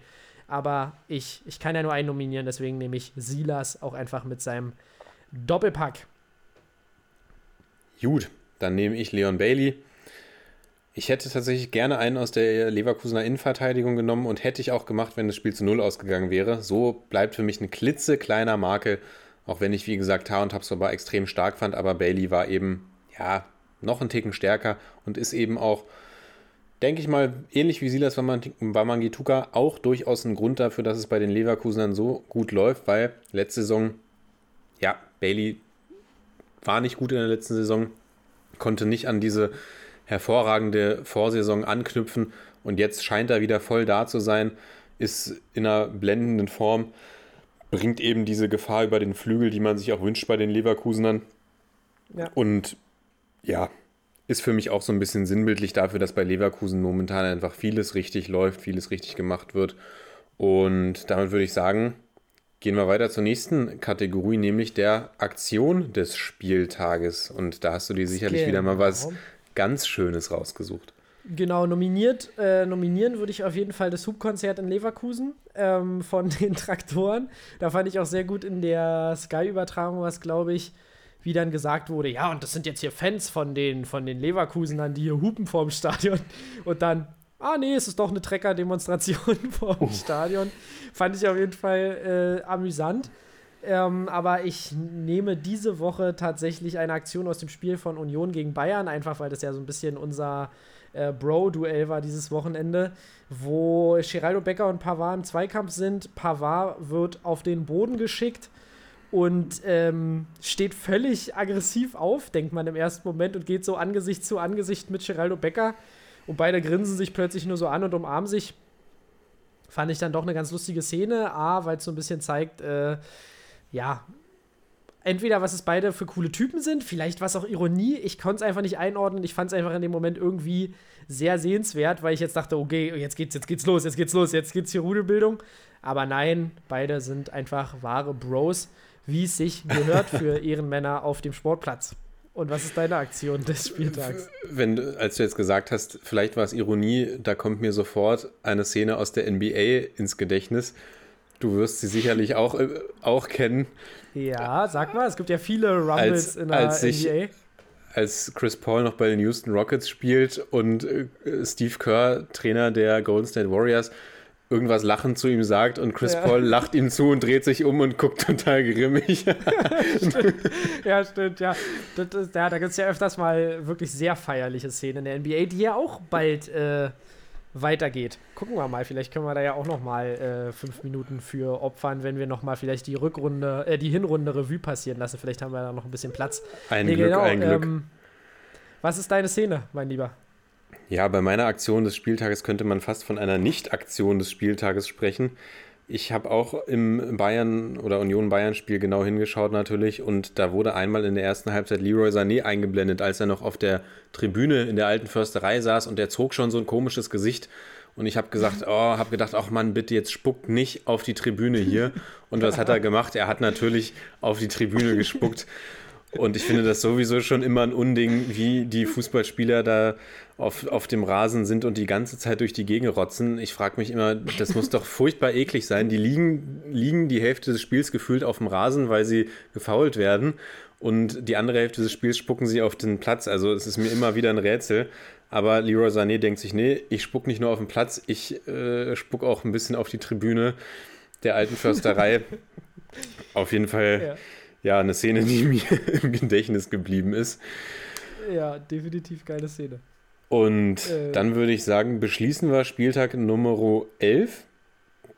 Aber ich, ich kann ja nur einen nominieren, deswegen nehme ich Silas auch einfach mit seinem Doppelpack. Gut, dann nehme ich Leon Bailey. Ich hätte tatsächlich gerne einen aus der Leverkusener Innenverteidigung genommen und hätte ich auch gemacht, wenn das Spiel zu Null ausgegangen wäre. So bleibt für mich ein klitzekleiner Marke auch wenn ich, wie gesagt, Tar und Tabsoba extrem stark fand, aber Bailey war eben, ja, noch einen Ticken stärker und ist eben auch, denke ich mal, ähnlich wie Silas Wamangituka, auch durchaus ein Grund dafür, dass es bei den Leverkusenern so gut läuft, weil letzte Saison, ja, Bailey war nicht gut in der letzten Saison, konnte nicht an diese hervorragende Vorsaison anknüpfen und jetzt scheint er wieder voll da zu sein, ist in einer blendenden Form bringt eben diese Gefahr über den Flügel, die man sich auch wünscht bei den Leverkusenern. Ja. Und ja, ist für mich auch so ein bisschen sinnbildlich dafür, dass bei Leverkusen momentan einfach vieles richtig läuft, vieles richtig gemacht wird. Und damit würde ich sagen, gehen wir weiter zur nächsten Kategorie, nämlich der Aktion des Spieltages. Und da hast du dir sicherlich Genau. wieder mal was ganz Schönes rausgesucht. Genau, nominiert, äh, nominieren würde ich auf jeden Fall das Hubkonzert in Leverkusen ähm, von den Traktoren. Da fand ich auch sehr gut in der Sky-Übertragung, was glaube ich, wie dann gesagt wurde, ja, und das sind jetzt hier Fans von den, von den Leverkusenern, die hier hupen vorm Stadion. Und dann, ah nee, es ist doch eine Trecker-Demonstration vorm Stadion. Fand ich auf jeden Fall äh, amüsant. Ähm, aber ich nehme diese Woche tatsächlich eine Aktion aus dem Spiel von Union gegen Bayern, einfach weil das ja so ein bisschen unser äh, Bro-Duell war dieses Wochenende, wo Geraldo Becker und Pavard im Zweikampf sind. Pavard wird auf den Boden geschickt und ähm, steht völlig aggressiv auf, denkt man im ersten Moment, und geht so Angesicht zu Angesicht mit Geraldo Becker. Und beide grinsen sich plötzlich nur so an und umarmen sich. Fand ich dann doch eine ganz lustige Szene. A, weil es so ein bisschen zeigt, äh, ja, entweder was es beide für coole Typen sind, vielleicht was auch Ironie. Ich konnte es einfach nicht einordnen. Ich fand es einfach in dem Moment irgendwie sehr sehenswert, weil ich jetzt dachte, okay, jetzt geht's, jetzt geht's los, jetzt geht's los, jetzt geht's hier Rudelbildung. Aber nein, beide sind einfach wahre Bros, wie es sich gehört für Ehrenmänner auf dem Sportplatz. Und was ist deine Aktion des Spieltags? Wenn, du- als du jetzt gesagt hast, vielleicht war es Ironie, da kommt mir sofort eine Szene aus der NBA ins Gedächtnis. Du wirst sie sicherlich auch, äh, auch kennen, Ja, sag mal, es gibt ja viele Rumbles Als- in der als ich- NBA. als Chris Paul noch bei den Houston Rockets spielt und äh, Steve Kerr, Trainer der Golden State Warriors, irgendwas lachend zu ihm sagt und Chris Ja. Paul lacht ihm zu und dreht sich um und guckt total grimmig. Ja, stimmt, ja. Ist, ja da gibt es ja öfters mal wirklich sehr feierliche Szenen in der NBA, die ja auch bald äh, weitergeht. Gucken wir mal, vielleicht können wir da ja auch noch mal äh, fünf Minuten für opfern, wenn wir noch mal vielleicht die Rückrunde, äh, die Hinrunde Revue passieren lassen. Vielleicht haben wir da noch ein bisschen Platz. Ein Nee, Glück, genau, ein Glück. ähm, was ist deine Szene, mein Lieber? Ja, bei meiner Aktion des Spieltages könnte man fast von einer Nicht-Aktion des Spieltages sprechen. Ich habe auch im Bayern- oder Union-Bayern-Spiel genau hingeschaut natürlich und da wurde einmal in der ersten Halbzeit Leroy Sané eingeblendet, als er noch auf der Tribüne in der alten Försterei saß und der zog schon so ein komisches Gesicht und ich habe gesagt, oh, habe gedacht, ach Mann, bitte jetzt spuckt nicht auf die Tribüne hier. Und was hat er gemacht? Er hat natürlich auf die Tribüne gespuckt. Und ich finde das sowieso schon immer ein Unding, wie die Fußballspieler da auf, auf dem Rasen sind und die ganze Zeit durch die Gegend rotzen. Ich frage mich immer, das muss doch furchtbar eklig sein. Die liegen, liegen die Hälfte des Spiels gefühlt auf dem Rasen, weil sie gefault werden. Und die andere Hälfte des Spiels spucken sie auf den Platz. Also es ist mir immer wieder ein Rätsel. Aber Leroy Sané denkt sich, nee, ich spuck nicht nur auf den Platz, ich äh, spuck auch ein bisschen auf die Tribüne der alten Försterei. auf jeden Fall Ja. ja, eine Szene, die mir im Gedächtnis geblieben ist. Ja, definitiv geile Szene. Und Äh. dann würde ich sagen, beschließen wir Spieltag Nummer 11,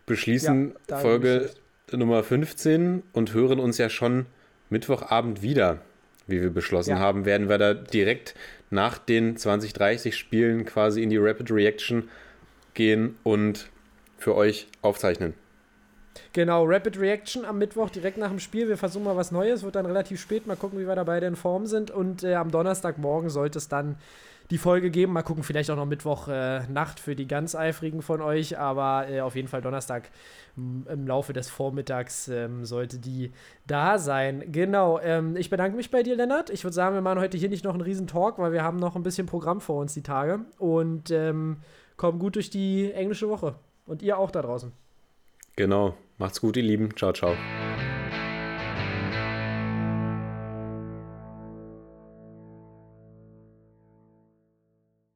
beschließen Ja, Folge Nummer 15 und hören uns ja schon Mittwochabend wieder. Wie wir beschlossen Ja. haben, werden wir da direkt nach den 2030 Spielen quasi in die Rapid Reaction gehen und für euch aufzeichnen. Genau, Rapid Reaction am Mittwoch direkt nach dem Spiel. Wir versuchen mal was Neues, wird dann relativ spät. Mal gucken, wie wir da beide in Form sind. Und äh, am Donnerstagmorgen sollte es dann die Folge geben. Mal gucken, vielleicht auch noch Mittwoch äh, für die ganz eifrigen von euch. Aber äh, auf jeden Fall Donnerstag im Laufe des Vormittags ähm, sollte die da sein. Genau. Ähm, ich bedanke mich bei dir, Lennart. Ich würde sagen, wir machen heute hier nicht noch einen riesen Talk, weil wir haben noch ein bisschen Programm vor uns die Tage. Und ähm, kommen gut durch die englische Woche. Und ihr auch da draußen. Genau. Macht's gut, ihr Lieben. Ciao, ciao.